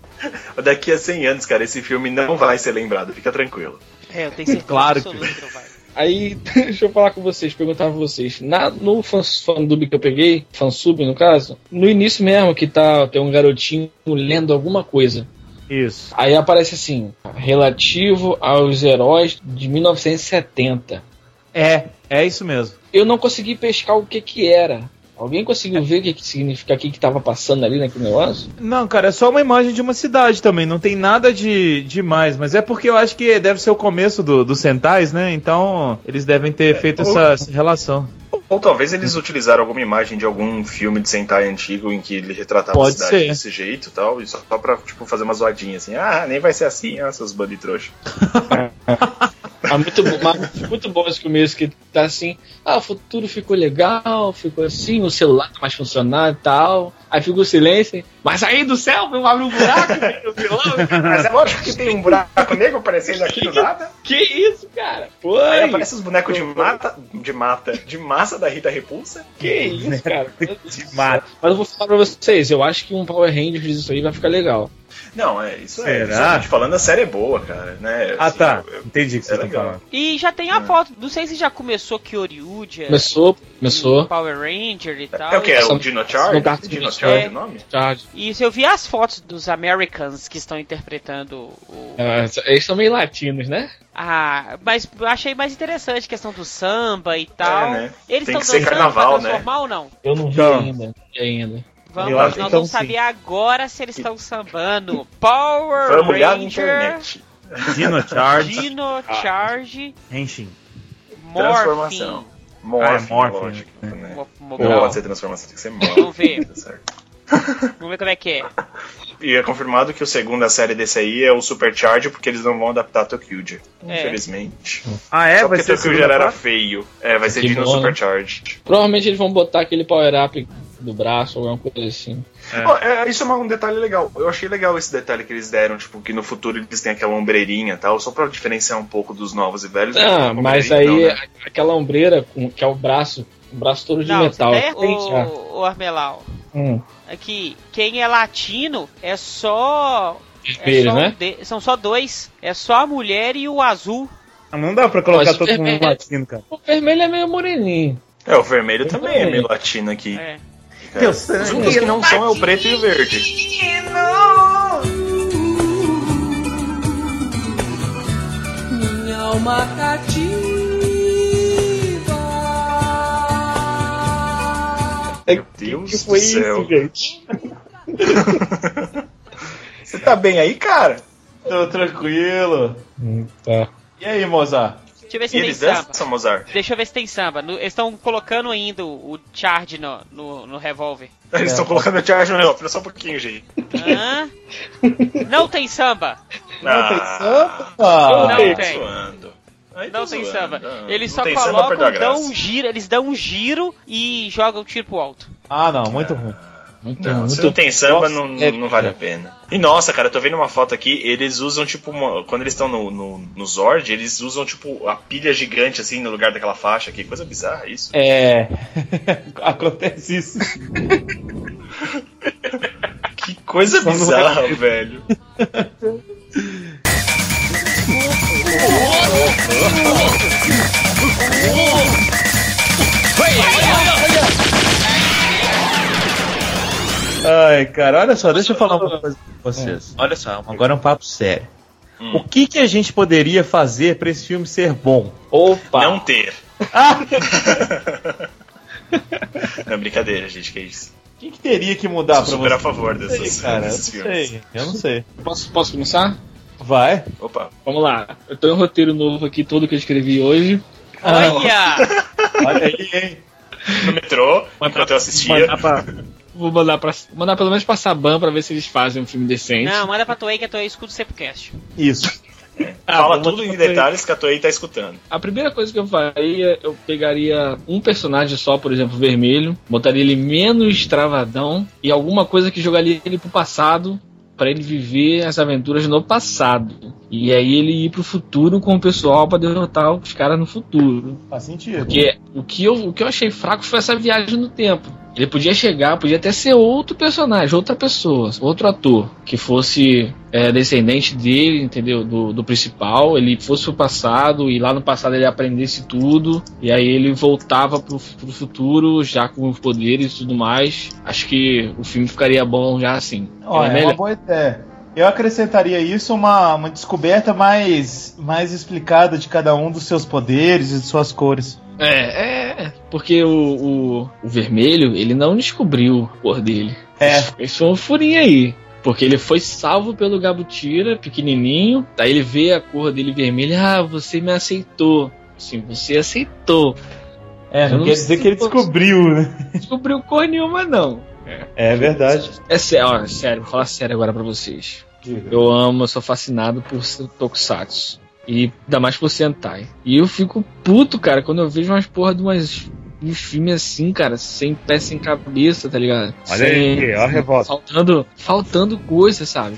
Daqui a 100 anos, cara, esse filme não vai ser lembrado, fica tranquilo. É, eu tenho certeza Claro que- absoluta que não vai. Aí, deixa eu falar com vocês, perguntar pra vocês. Na, no fandub que eu peguei, fansub no caso, no início mesmo que tá, tem um garotinho lendo alguma coisa. Isso. Aí aparece assim, relativo aos heróis de 1970. É, é isso mesmo. Eu não consegui pescar o que que era. Alguém conseguiu ver o que, que significa, o que que tava passando ali naquele negócio? Não, cara, é só uma imagem de uma cidade também, não tem nada de demais, mas é porque eu acho que deve ser o começo do, dos Sentais, né? Então eles devem ter feito ou- essa, essa relação. Ou talvez eles utilizaram alguma imagem de algum filme de Sentai antigo em que ele retratava Pode a cidade ser. desse jeito e tal, e só, só pra tipo, fazer uma zoadinha assim, ah, nem vai ser assim, ah, seus bandos de trouxa. Ah, muito, mas muito bom esse começo, que tá assim, ah, o futuro ficou legal, ficou assim, o celular tá mais funcionando e tal. Aí fica o silêncio, mas aí do céu não abre um buraco, vem o vilão. Mas é lógico que tem um buraco negro aparecendo aqui do nada. Que isso, cara? Pô, Aí os bonecos de mata, de mata, de massa da Rita Repulsa. que isso, cara? De mata. Mas eu vou falar pra vocês, eu acho que um Power Rangers disso aí vai ficar legal. Não, é isso é. Será? visualmente falando, a série é boa, cara, né? Ah, Assim, tá. eu- eu- Entendi o que é você tá legal. falando. E já tem a foto, não sei se já começou Kyoryuja, Começou, começou. Power Ranger e tal. É o que? É o Dino Charge? Dino Charge é. o nome? Charge. E isso eu vi as fotos dos Americans que estão interpretando o. É, eles são meio latinos, né? Ah, mas eu achei mais interessante a questão do samba e tal. É, né? Eles Tem estão que ser dançando carnaval, pra né? transformar ou não? Eu não vi Então. ainda. não vi ainda. Vamos, nós que vamos então, saber agora se eles estão sambando. Power Vamos Ranger, internet. Dino Charge, Dino Charge, Henshin. Transformação. Morphin. Ah, é Morphin, Morphin, lógico. né? Mo- pode ser transformação, tem que ser Morphin. Vamos ver. Tá. Vamos ver como é que é. E é confirmado que o segundo série desse aí é o Supercharge, porque eles não vão adaptar Tokyo. É. Infelizmente. Ah, é? Só Vai porque ser segunda era feio. É, vai ser Que Dino né? Supercharge. Provavelmente eles vão botar aquele power-up do braço ou alguma coisa assim. Ó, é, isso é um detalhe legal. Eu achei legal esse detalhe que eles deram, tipo, que no futuro eles têm aquela ombreirinha e tal, só pra diferenciar um pouco dos novos e velhos. Ah, Não, mas aí não, né? aquela ombreira com, que é o braço, o braço todo de Não, metal. tá Tem já. o, o Armelau. Hum, Aqui, quem é latino é só. É vermelho, só um né? de- são só dois. É só a mulher e o azul. Ah, Não dá pra colocar Mas todo mundo vermelho- latino, cara. O vermelho é meio moreninho. É, o vermelho também é também. meio latino aqui. É. cara. Teu sangue Os únicos que não são é o preto e o verde. Minha alma cativa. Meu Deus que do foi céu. isso, gente? Você tá bem aí, cara? Tô tranquilo. Hum, tá. E aí, Mozart? Deixa eu ver se E tem eles samba. dançam, Mozart? Deixa eu ver se tem samba. No- eles estão colocando ainda o o charge no, no, no revólver. Eles estão colocando o charge no relógio. Só um pouquinho, gente. Hã? Não tem samba. Não tem Ah, samba? Não Aí tá tem. Aí tá Não tem zoando. samba. Não, Eles não só colocam, dão um giro, eles dão um giro e jogam o tiro pro alto. Ah, não, muito ruim. Muito, Não, se muito não tem samba, Nossa, não, é- não vale a pena. E nossa, cara, eu tô vendo uma foto aqui, eles usam, tipo, uma- quando eles estão no, no, no Zord, eles usam, tipo, a pilha gigante, assim, no lugar daquela faixa aqui. Coisa bizarra isso. É. Acontece isso. Que coisa bizarra, velho. Ai, cara, olha só, deixa eu falar uma coisa pra vocês. Olha só, agora é um papo sério. Hum. O que, que a gente poderia fazer pra esse filme ser bom? Opa! Não ter. não, brincadeira, gente, que é isso. O que, que teria que mudar super você? a favor Eu não sei, desses, cara, eu não desses filmes. sei, eu não sei. Posso, posso começar? Vai. Opa. Vamos lá. Eu tenho um roteiro novo aqui, todo que eu escrevi hoje. Olha! Olha aí, hein? No metrô, enquanto eu assistia. Mandar pra, vou mandar, pra, mandar pelo menos pra Saban pra ver se eles fazem um filme decente. Não, manda pra Toei que a Toei escuta o Sepcast. Isso. Fala vou tudo em detalhes que a Toei tá escutando. A primeira coisa que eu faria, eu pegaria um personagem só, por exemplo, vermelho, botaria ele menos travadão e alguma coisa que jogaria ele pro passado pra ele viver as aventuras no passado. E aí ele ir pro futuro com o pessoal pra derrotar os caras no futuro. Faz sentido. Porque o que, eu, o que eu achei fraco foi essa viagem no tempo. Ele podia chegar, podia até ser outro personagem, outra pessoa, outro ator, que fosse é, descendente dele, entendeu? Do, do principal, ele fosse pro passado e lá no passado ele aprendesse tudo, e aí ele voltava pro, pro futuro já com os poderes e tudo mais. Acho que o filme ficaria bom já assim. Olha, é é uma boa ideia. Eu acrescentaria isso uma, uma descoberta mais, mais explicada de cada um dos seus poderes e de suas cores. É, é, porque o, o, o vermelho, ele não descobriu a cor dele. É. Isso foi um furinho aí. Porque ele foi salvo pelo Gabutira, pequenininho. Daí ele vê a cor dele vermelha. Ah, você me aceitou. Sim, você aceitou. É, não não quer dizer que ele descobriu, né? Descobriu cor nenhuma, não. É verdade. É sério, ó, sério, vou falar sério agora pra vocês. Eu amo, eu sou fascinado por Tokusatsu. E ainda mais por Sentai. E eu fico puto, cara, quando eu vejo umas porra de umas. Uns filmes assim, cara, sem pé, sem cabeça, tá ligado? Olha Sem- aí, ó a revolta. Faltando, faltando coisa, sabe?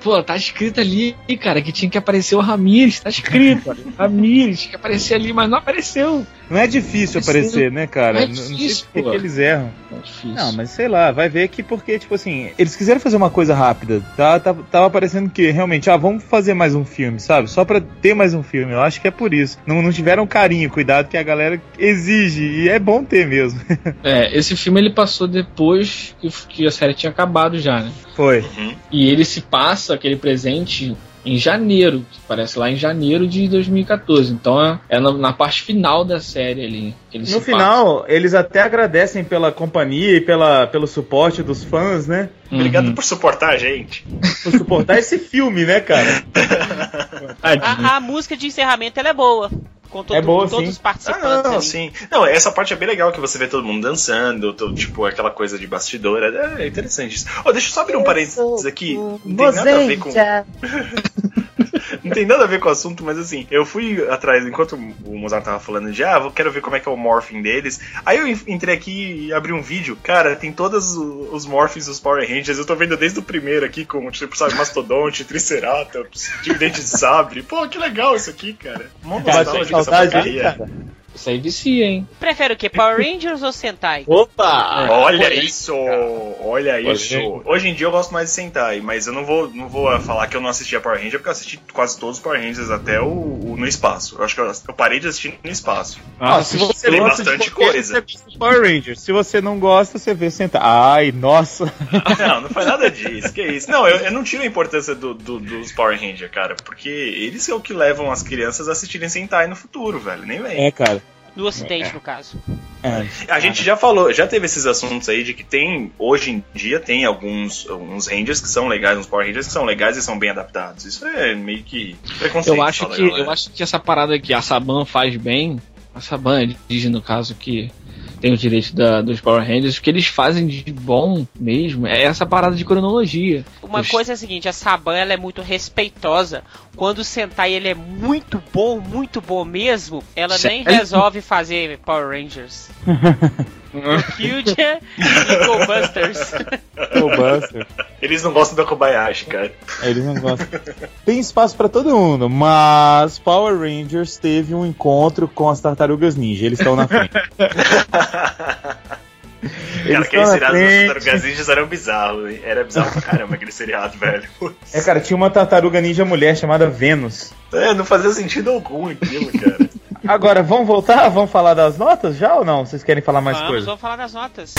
Pô, tá escrito ali, cara, que tinha que aparecer o Ramires. Tá escrito, olha, Ramires, tinha que aparecer ali, mas não apareceu. Não é difícil aparecer, né, cara? não é Não- não sei difícil, por que eles erram. É difícil. Não, mas sei lá, vai ver que porque, tipo assim, eles quiseram fazer uma coisa rápida. Tá, tá- tava parecendo que realmente, ah, vamos fazer mais um filme, sabe? Só pra ter mais um filme. Eu acho que é por isso. Não, não tiveram carinho, cuidado que a galera exige. E é bom ter mesmo. É, esse filme ele passou depois que, que a série tinha acabado já, né? Foi. Uhum. E ele se passa aquele presente em janeiro, que parece lá em janeiro de 2014. Então é, é na, na parte final da série ali. Que eles No final, eles até agradecem pela companhia e pela, pelo suporte dos fãs, né? passam. Obrigado Uhum. por suportar a gente. Por suportar esse filme, né, cara? A, a música de encerramento ela é boa. Com, todo, É boa, com todos sim. os Ah, participantes. não, ali. sim. Não, essa parte é bem legal que você vê todo mundo dançando, to- tipo, aquela coisa de bastidor. É, é interessante isso. Ó, deixa eu só abrir um parênteses aqui. Não tem nada a ver com. Não tem nada a ver com o assunto, mas assim, eu fui atrás, enquanto o Mozart tava falando de, ah, eu quero ver como é que é o morphing deles. Aí eu entrei aqui e abri um vídeo. Cara, tem todos os morphings dos Power Rangers. Eu tô vendo desde o primeiro aqui, com, tipo, sabe, Mastodonte, Triceratops, Dente de Sabre. Pô, que legal isso aqui, cara. Mó nostálgico essa porcaria. cara. Isso aí vicia, hein? Prefere o quê? Power Rangers ou Sentai? Opa! Olha Porém, isso! Olha isso! Hoje em dia eu gosto mais de Sentai, mas eu não vou, não vou falar que eu não assistia Power Ranger, porque eu assisti quase todos os Power Rangers até o, o- no espaço. Eu acho que eu, eu parei de assistir no espaço. Ah, se você Tem gosta bastante coisa. você Power Rangers. Se você não gosta, você vê sentar. Ai, nossa. Não, não foi nada disso, que isso. Não, eu, eu não tiro a importância do- do- dos Power Ranger, cara, porque eles são o que levam as crianças a assistirem Sentai no futuro, velho. Nem vem. É, cara. No ocidente, no caso. É. A gente já falou, já teve esses assuntos aí de que tem, hoje em dia, tem alguns uns Rangers que são legais, uns Power Rangers que são legais e são bem adaptados. Isso é meio que preconceito. Eu acho que galera. eu acho que essa parada que a Saban faz bem, a Saban diz no caso que tem o direito da- dos Power Rangers, o que eles fazem de bom mesmo é essa parada de cronologia. Uma Os- coisa é a seguinte, a Saban ela é muito respeitosa. Quando o Sentai ele é muito bom, muito bom mesmo, ela nem resolve fazer Power Rangers. Future e Go Busters. O Buster. Eles não gostam da Kobayashi, cara. Eles não gostam. Tem espaço pra todo mundo, mas Power Rangers teve um encontro com as tartarugas ninja. Eles estão na frente. Cara, Eles aquele estão na seriado dos frente. Tartarugas Ninjas era bizarro. hein? Era bizarro pra caramba aquele seriado, velho. É, cara, tinha uma tartaruga ninja mulher chamada Vênus. É, não fazia sentido algum aquilo, cara. Agora, vamos voltar? Vamos falar das notas já ou não? Vocês querem falar mais vamos, coisa? vamos falar das notas.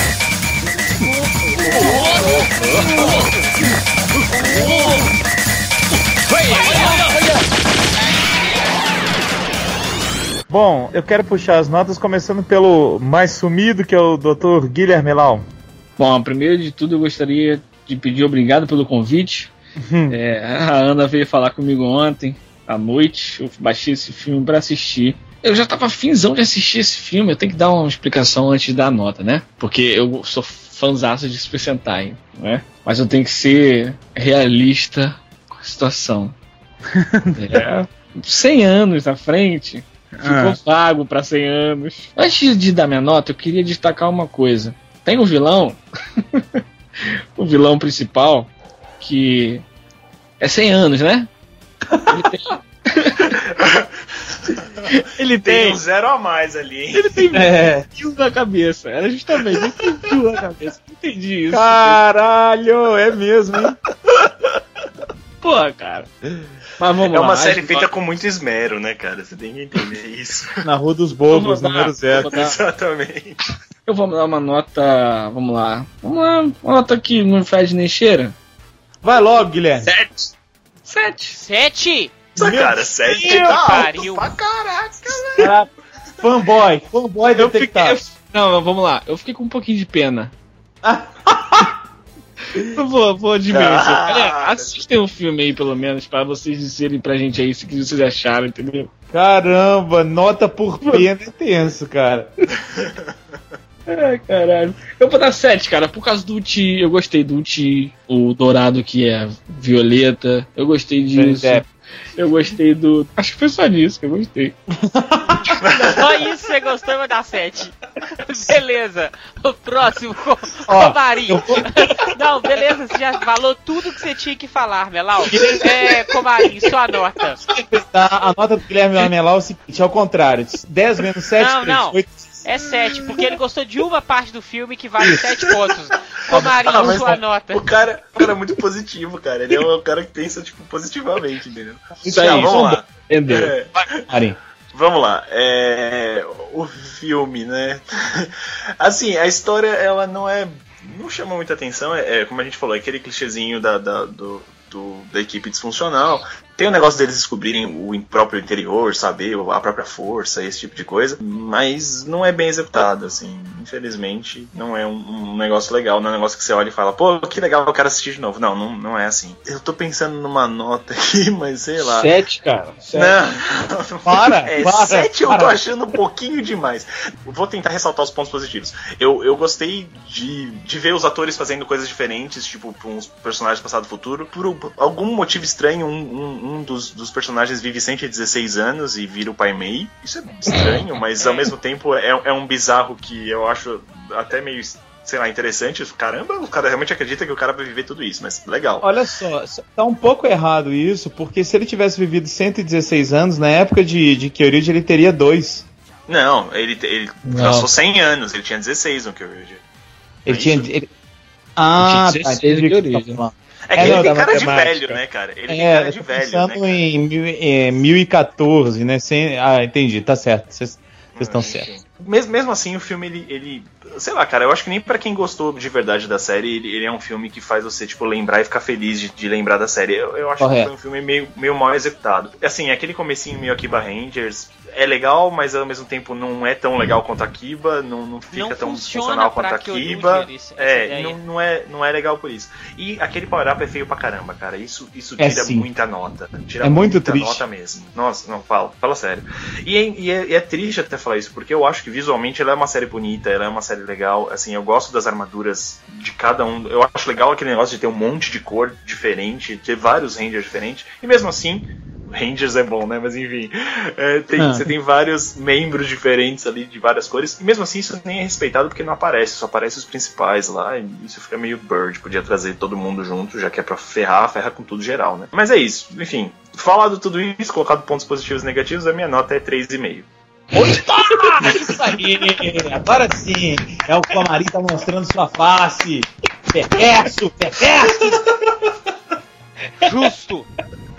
Bom, eu quero puxar as notas começando pelo mais sumido, que é o Dr. Guilherme Lau. Bom, primeiro de tudo eu gostaria de pedir obrigado pelo convite. É, a Ana veio falar comigo ontem, à noite, eu baixei esse filme pra assistir. Eu já tava finzão de assistir esse filme, eu tenho que dar uma explicação antes da nota, né? Porque eu sou fãzaço de Super Sentai, né? Mas eu tenho que ser realista com a situação. É, 100 anos na frente, ficou Ah. vago pra 100 anos. Antes de dar minha nota, eu queria destacar uma coisa. Tem um vilão, o vilão principal, que é 100 anos, né? Ele tem. Ele Tem tem um zero a mais ali, hein? ele tem É. fio na cabeça. Era justamente, ele tem fio na cabeça. Não entendi isso. Caralho, é mesmo, hein? Porra, cara. Mas vamos É lá. uma série as feita com muito esmero, né, cara? Você tem que entender isso. Na Rua dos Bobos, lá. número zero. Dar- Exatamente. Eu vou dar uma nota. Vamos lá. Vamos lá. Uma nota que não fede nem cheira. Vai logo, Guilherme. Sete. Sete. Sete! Meu cara, sério, Deus, tá alto pariu. pra caraca. Cara, fanboy, fanboy Eu fiquei. detectado. eu- não, vamos lá. Eu fiquei com um pouquinho de pena. Vou, vou admitir. Ah. Assistem o filme aí, pelo menos, pra vocês dizerem pra gente aí o que vocês acharam, entendeu? Caramba, nota por pena é tenso, cara. Ai, caralho. Eu vou dar 7, cara, por causa do Uti. Eu gostei do Uti, o dourado que é violeta. Eu gostei disso. Depp. Eu gostei do. Acho que foi só disso que eu gostei. Só isso você gostou e vai dar sete. Beleza. O próximo, Ó, Comarim. Não, beleza, você já falou tudo que você tinha que falar, Melau. É, Comarim, sua nota. A nota do Guilherme Lamelau é o seguinte, ao contrário. 10 menos 7, Não, 3, não. 8. É sete, porque ele gostou de uma parte do filme que vale sete pontos. Comarim, Ah, sua nota. O cara, o cara é muito positivo, cara. Ele é um cara que pensa, tipo, positivamente, entendeu? Isso aí, vamos lá. Entendeu? É, Marim. Vamos lá, é, o filme, né? Assim, a história ela não é, não chama muita atenção. É, é, como a gente falou, é aquele clichêzinho da, da, do, do- da equipe disfuncional. Tem o negócio deles descobrirem o próprio interior, saber a própria força, esse tipo de coisa, mas não é bem executado, assim. Infelizmente, não é um, um negócio legal, não é um negócio que você olha e fala, pô, que legal, eu quero assistir de novo. Não, não, não é assim. Eu tô pensando numa nota aqui, mas sei lá. Sete, cara. Sete. Não. Para, É, para, sete eu para. tô achando um pouquinho demais. Vou tentar ressaltar os pontos positivos. Eu, eu gostei de, de ver os atores fazendo coisas diferentes, tipo, pra uns personagens passado e futuro. Por algum motivo estranho, um, um, um dos, dos personagens vive 116 anos e vira o Pai Mei. Isso é estranho, mas ao mesmo tempo é, é um bizarro que eu acho até meio, sei lá, interessante. Caramba, o cara realmente acredita que o cara vai viver tudo isso, mas legal. Olha só, tá um pouco errado isso, porque se ele tivesse vivido 116 anos, na época de, de Kyoryuji ele teria dois. Não, ele, ele Não. passou 100 anos, ele tinha 16 no Kyoryuji. Ele É tinha. isso? ele- Ah, Ele tinha tá, 16 entendi o que de você tá falando. É que É, ele não, tem da cara de velho, né, cara? Ele tem É, cara eu de velho, pensando né? cara? em, é, 1014, né? Sem, ah, entendi, tá certo. Vocês estão certos. Mesmo, mesmo assim, o filme, ele, ele. Sei lá, cara, eu acho que nem pra quem gostou de verdade da série, ele, ele é um filme que faz você, tipo, lembrar e ficar feliz de, de lembrar da série. Eu, eu acho Correto. que foi um filme meio, meio mal executado. Assim, aquele comecinho meio Akiba Rangers é legal, mas ao mesmo tempo não é tão legal quanto a Akiba, não, não fica Não tão funciona funcional quanto a essa É, não, não é, não é legal por isso. E aquele power-up é feio pra caramba, cara. Isso, isso É, tira sim. muita nota. Tira É muito muita triste. nota mesmo. Nossa, não, fala, fala sério. E é, e é- e é triste até falar isso, porque eu acho que visualmente ela é uma série bonita, ela é uma série legal. Assim, eu gosto das armaduras de cada um. Eu acho legal aquele negócio de ter um monte de cor diferente, ter vários Rangers diferentes. E mesmo assim, Rangers é bom, né? Mas enfim, é, tem- Ah. você tem vários membros diferentes ali de várias cores. E mesmo assim, isso nem é respeitado porque não aparece, só aparece os principais lá. E isso fica meio bird. Podia trazer todo mundo junto, já que é pra ferrar, ferra com tudo geral, né? Mas é isso. Enfim, falado tudo isso, colocado pontos positivos e negativos, a minha nota é 3,5. Isso aí! Agora sim! É o Clamarim tá mostrando sua face! Perverso! Perverso! Justo!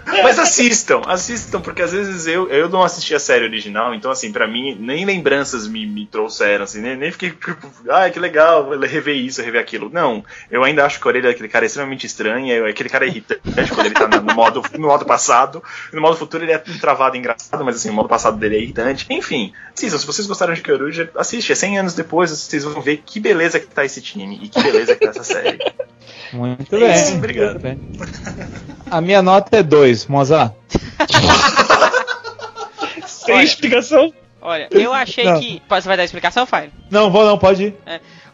Mas assistam, assistam, porque às vezes eu, eu não assisti a série original, então assim, pra mim, nem lembranças me, me trouxeram, assim, nem, nem fiquei tipo, ai que legal, rever isso, rever aquilo. Não, eu ainda acho que a orelha daquele cara é extremamente estranha, aquele cara é irritante quando ele tá no modo, no modo passado, no modo futuro ele é um travado engraçado, mas assim, o modo passado dele é irritante. Enfim, assistam, se vocês gostaram de Kyoruja, assiste, é 100 anos depois, vocês vão ver que beleza que tá esse time e que beleza que tá essa série. Muito É bem. isso, obrigado. muito bem. A minha nota é 2, Mozart. Sem Olha. explicação. Olha, eu achei Não. que. Você vai dar explicação, Fire? Não, vou não, pode ir.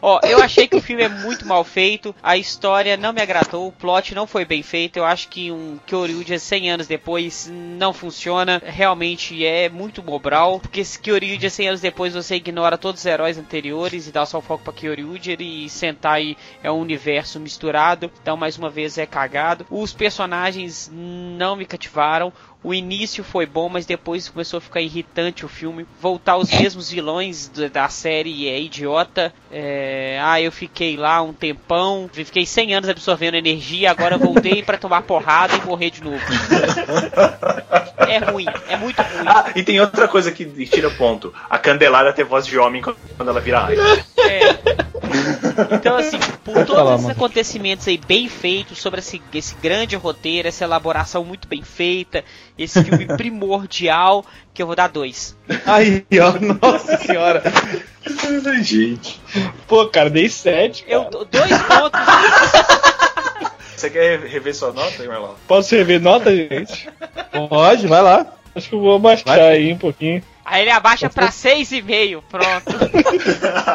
Ó, eu achei que o filme é muito mal feito, a história não me agradou, o plot não foi bem feito, eu acho que um Kyoryuja 100 anos depois não funciona, realmente é muito mobral, porque se Kyoryuja 100 anos depois você ignora todos os heróis anteriores e dá só o foco pra Kyoryuja e Sentai é um universo misturado, então mais uma vez é cagado. Os personagens não me cativaram, o início foi bom, mas depois começou a ficar irritante o filme. Voltar os mesmos vilões da- série é idiota. É, ah, eu fiquei lá um tempão, fiquei 100 anos absorvendo energia, agora voltei pra tomar porrada e morrer de novo. É ruim, é muito ruim. Ah, e tem outra coisa que tira ponto. A Candelária tem voz de homem quando ela vira raio. É. Então, assim, por Pode todos falar, esses mano. acontecimentos aí bem feitos, sobre esse, esse grande roteiro, essa elaboração muito bem feita, esse filme primordial, que eu vou dar dois. Aí, ó, nossa senhora. Gente. Pô, cara, dei sete. Eu cara. dou dois pontos. Você quer rever sua nota, Marlon? Posso rever nota, gente? Pode, vai lá. Acho que eu vou abaixar Vai. aí um pouquinho. Aí ele abaixa pra seis e meio, pronto.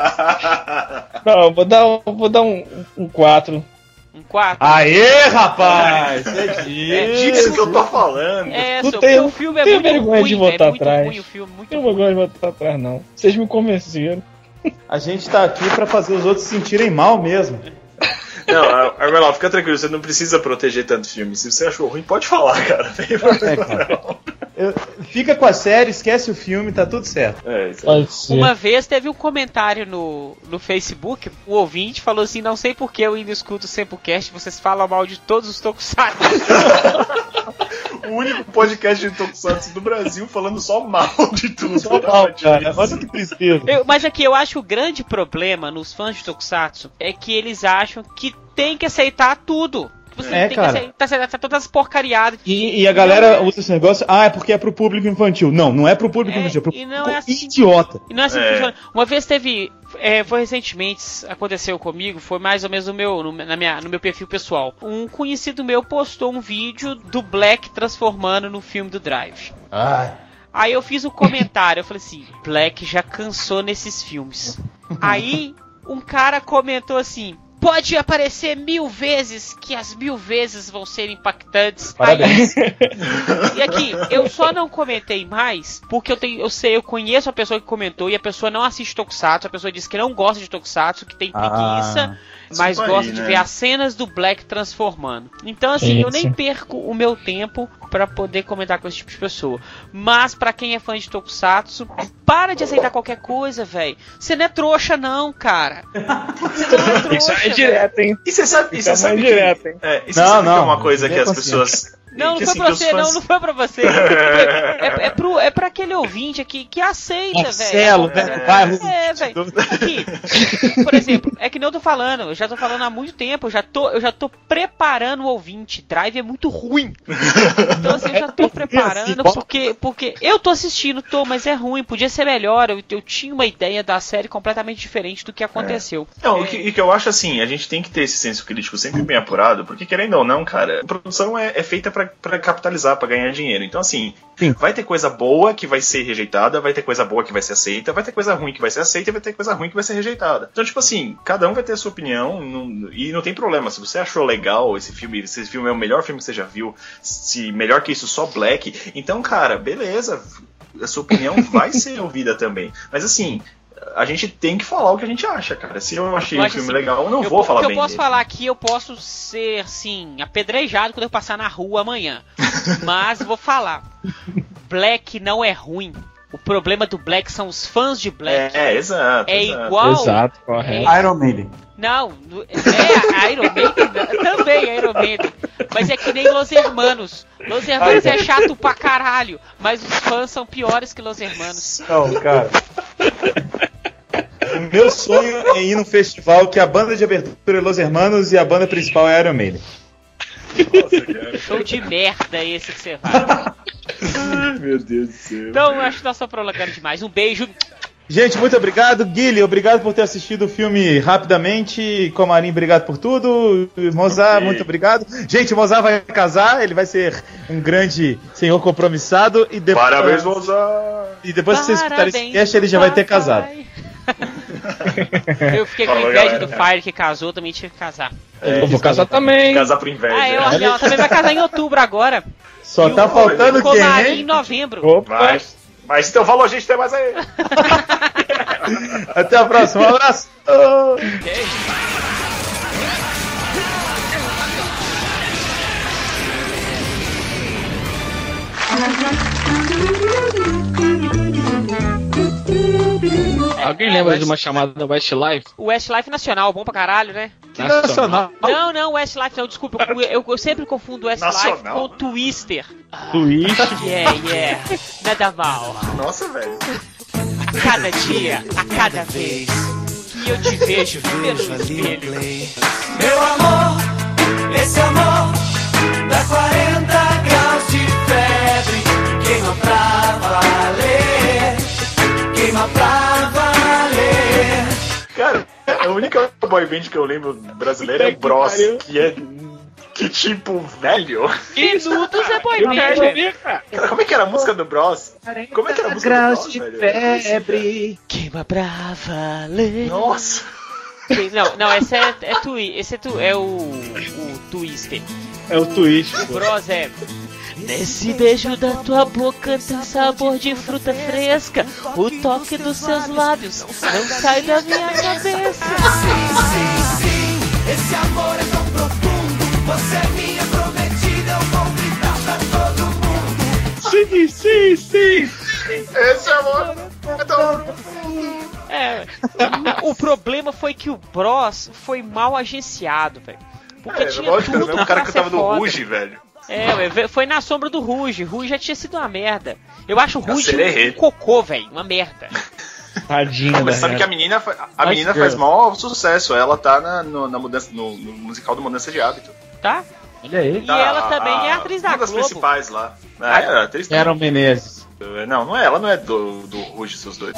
Não, eu vou dar, vou dar um, um 4. Um quatro. Aê, rapaz! É É disso. que eu tô falando. É, Não tenho- o filme é tenho muito vergonha ruim, de é voltar muito atrás. ruim o filme, muito não gosto de voltar atrás, não. Vocês me convenceram. A gente tá aqui pra fazer os outros se sentirem mal mesmo. Não, Armelão, fica tranquilo, você não precisa proteger tanto filme. Se você achou ruim, pode falar, cara. É, cara. Eu- fica com a série, esquece o filme, tá tudo certo. É, isso aí. Pode ser. Uma vez teve um comentário no, no Facebook, o ouvinte falou assim, não sei por que eu ainda escuto o Sempocast, vocês falam mal de todos os tokusatsu. O único podcast de Tokusatsu do Brasil falando só mal de tudo. Só mal, cara. Olha que tristeza. Eu- mas aqui eu acho que o grande problema nos fãs de Tokusatsu é que eles acham que tem que aceitar tudo. Assim, É, tem cara. que ser, tá, tá, tá todas porcariadas. E, e a galera usa esse negócio, ah, é porque é pro público infantil. Não, não é pro público É, infantil, é pro e não público é assim. idiota. E não é assim que É. funciona. Uma vez teve. é, foi recentemente, aconteceu comigo, foi mais ou menos no meu, no, na minha, no meu perfil pessoal. Um conhecido meu postou um vídeo do Black transformando no filme do Drive. Aí eu fiz um comentário, eu falei assim, Black já cansou nesses filmes. Aí um cara comentou assim. Pode aparecer mil vezes, que as mil vezes vão ser impactantes. Parabéns. Aí, e aqui, eu só não comentei mais porque eu tenho, eu sei, eu conheço a pessoa que comentou e a pessoa não assiste Tokusatsu, a pessoa disse que não gosta de Tokusatsu, que tem preguiça, mas Isso aí, gosta de né? ver as cenas do Black transformando. Então assim, Sim, eu nem perco o meu tempo pra poder comentar com esse tipo de pessoa. Mas pra quem é fã de Tokusatsu, para de aceitar qualquer coisa, velho. Você não é trouxa não, cara. Você não é trouxa. Isso aí é direto, hein? E você sabe, e você sabe mais que, direto, hein? é, e você Não, sabe que é não, uma coisa que as pessoas. Não, não que, foi assim, pra que você, fãs- não, não foi pra você. é, é, pro, é pra aquele ouvinte aqui que aceita, Marcelo, velho. velho, bairro. É, velho. Aqui, por exemplo, é que nem eu tô falando, eu já tô falando há muito tempo, eu já tô, eu já tô preparando o ouvinte. Drive é muito ruim. Então assim, eu já tô preparando porque, porque eu tô assistindo, tô, mas é ruim, podia ser melhor. Eu, eu tinha uma ideia da série completamente diferente do que aconteceu. Não, o que, e que eu acho assim, a gente tem que ter esse senso crítico sempre bem apurado, porque querendo ou não, cara, a produção é, é feita pra, pra capitalizar, pra ganhar dinheiro. Então, assim, vai ter coisa boa que vai ser rejeitada, vai ter coisa boa que vai ser aceita, vai ter coisa ruim que vai ser aceita e vai ter coisa ruim que vai ser rejeitada. Então, tipo assim, cada um vai ter a sua opinião não- e não tem problema. Se você achou legal esse filme, se esse filme é o melhor filme que você já viu, se melhor que isso, só Black, então, cara, beleza. A sua opinião vai ser ouvida também. Mas assim, a gente tem que falar o que a gente acha, cara. Se eu achei Eu o acho filme assim, legal, eu não eu, vou o falar que eu bem posso dele. falar aqui, eu posso ser, assim, apedrejado quando eu passar na rua amanhã. Mas vou falar. Black não é ruim. O problema do Black são os fãs de Black. É, exato. É exato. igual. Exato, correto. É, Iron Maiden. não, é a Iron Maiden, também Iron Maiden. Mas é que nem Los Hermanos. Los Hermanos é chato pra caralho, mas os fãs são piores que Los Hermanos. Não, cara. O meu sonho é ir num festival que a banda de abertura é Los Hermanos e a banda principal é Iron Maiden. Show de merda esse que você vai. Ai, meu Deus do céu. Então, eu acho que nós estamos prolongando demais. Um beijo. Gente, muito obrigado. Guilherme, obrigado por ter assistido o filme rapidamente. Comarim, obrigado por tudo. Mozart, Ok. muito obrigado. Gente, o Mozart vai casar, ele vai ser um grande senhor compromissado. E depois, Parabéns, Mozart! E depois que você escutar esse cast, ele já vai ter casado. Eu fiquei com Falou, inveja galera. do Fire que casou, também tive que casar. É, Eu vou casar também. Casar por inveja. Ah, eu, ela também vai casar em outubro agora. Só E tá o- faltando o quem, em novembro. Opa! Mas, mas então falou, gente, tem mais aí. Até a próxima. Um abraço. Alguém lembra de uma chamada Westlife? O Westlife Nacional, bom pra caralho, né? Nacional. Não, não, Westlife não, desculpa. Eu, eu- eu sempre confundo Westlife Nacional? com Twister. Twist. Yeah, yeah. Nada mal. Nossa, velho. Cada dia, a cada vez que eu te vejo pelo espelho. Meu amor, única boy band que eu lembro brasileira é o Bros, que é. Que tipo, velho. Minutos é boy Eu band. como é que era a música do Bros? Como é que era a música do Bros, velho? febre. Queima pra valer. Nossa. Não, não, esse é, é, twi, esse é, tu, é o, o Twister. É o Twist. O Bros é. Nesse beijo da tua boca tem sabor de fruta fresca. O toque dos seus lábios não sai da minha cabeça. Esse amor é tão profundo. Você é minha prometida. Eu vou gritar pra todo mundo. Sim, sim, sim. Esse amor é tão. É, o problema foi que o Bros foi mal agenciado, velho. Porque É, tinha lógico, tudo o mesmo cara que tava no. Ruge, velho. É, ué, foi na sombra do Ruge. Ruge já tinha sido uma merda. Eu acho o A Ruge Sererê. um cocô, velho. Uma merda. Tadinha, Mas da sabe que a menina, a menina girl. faz maior sucesso. Ela tá na, no, na mudança, no, no musical do Mudança de Hábito. Tá? Olha aí. E ela também é atriz da Uma das Globo. principais lá. Ah, é, atriz Aaron Menezes. Não, não é. Ela não é do, do Ruge seus dois.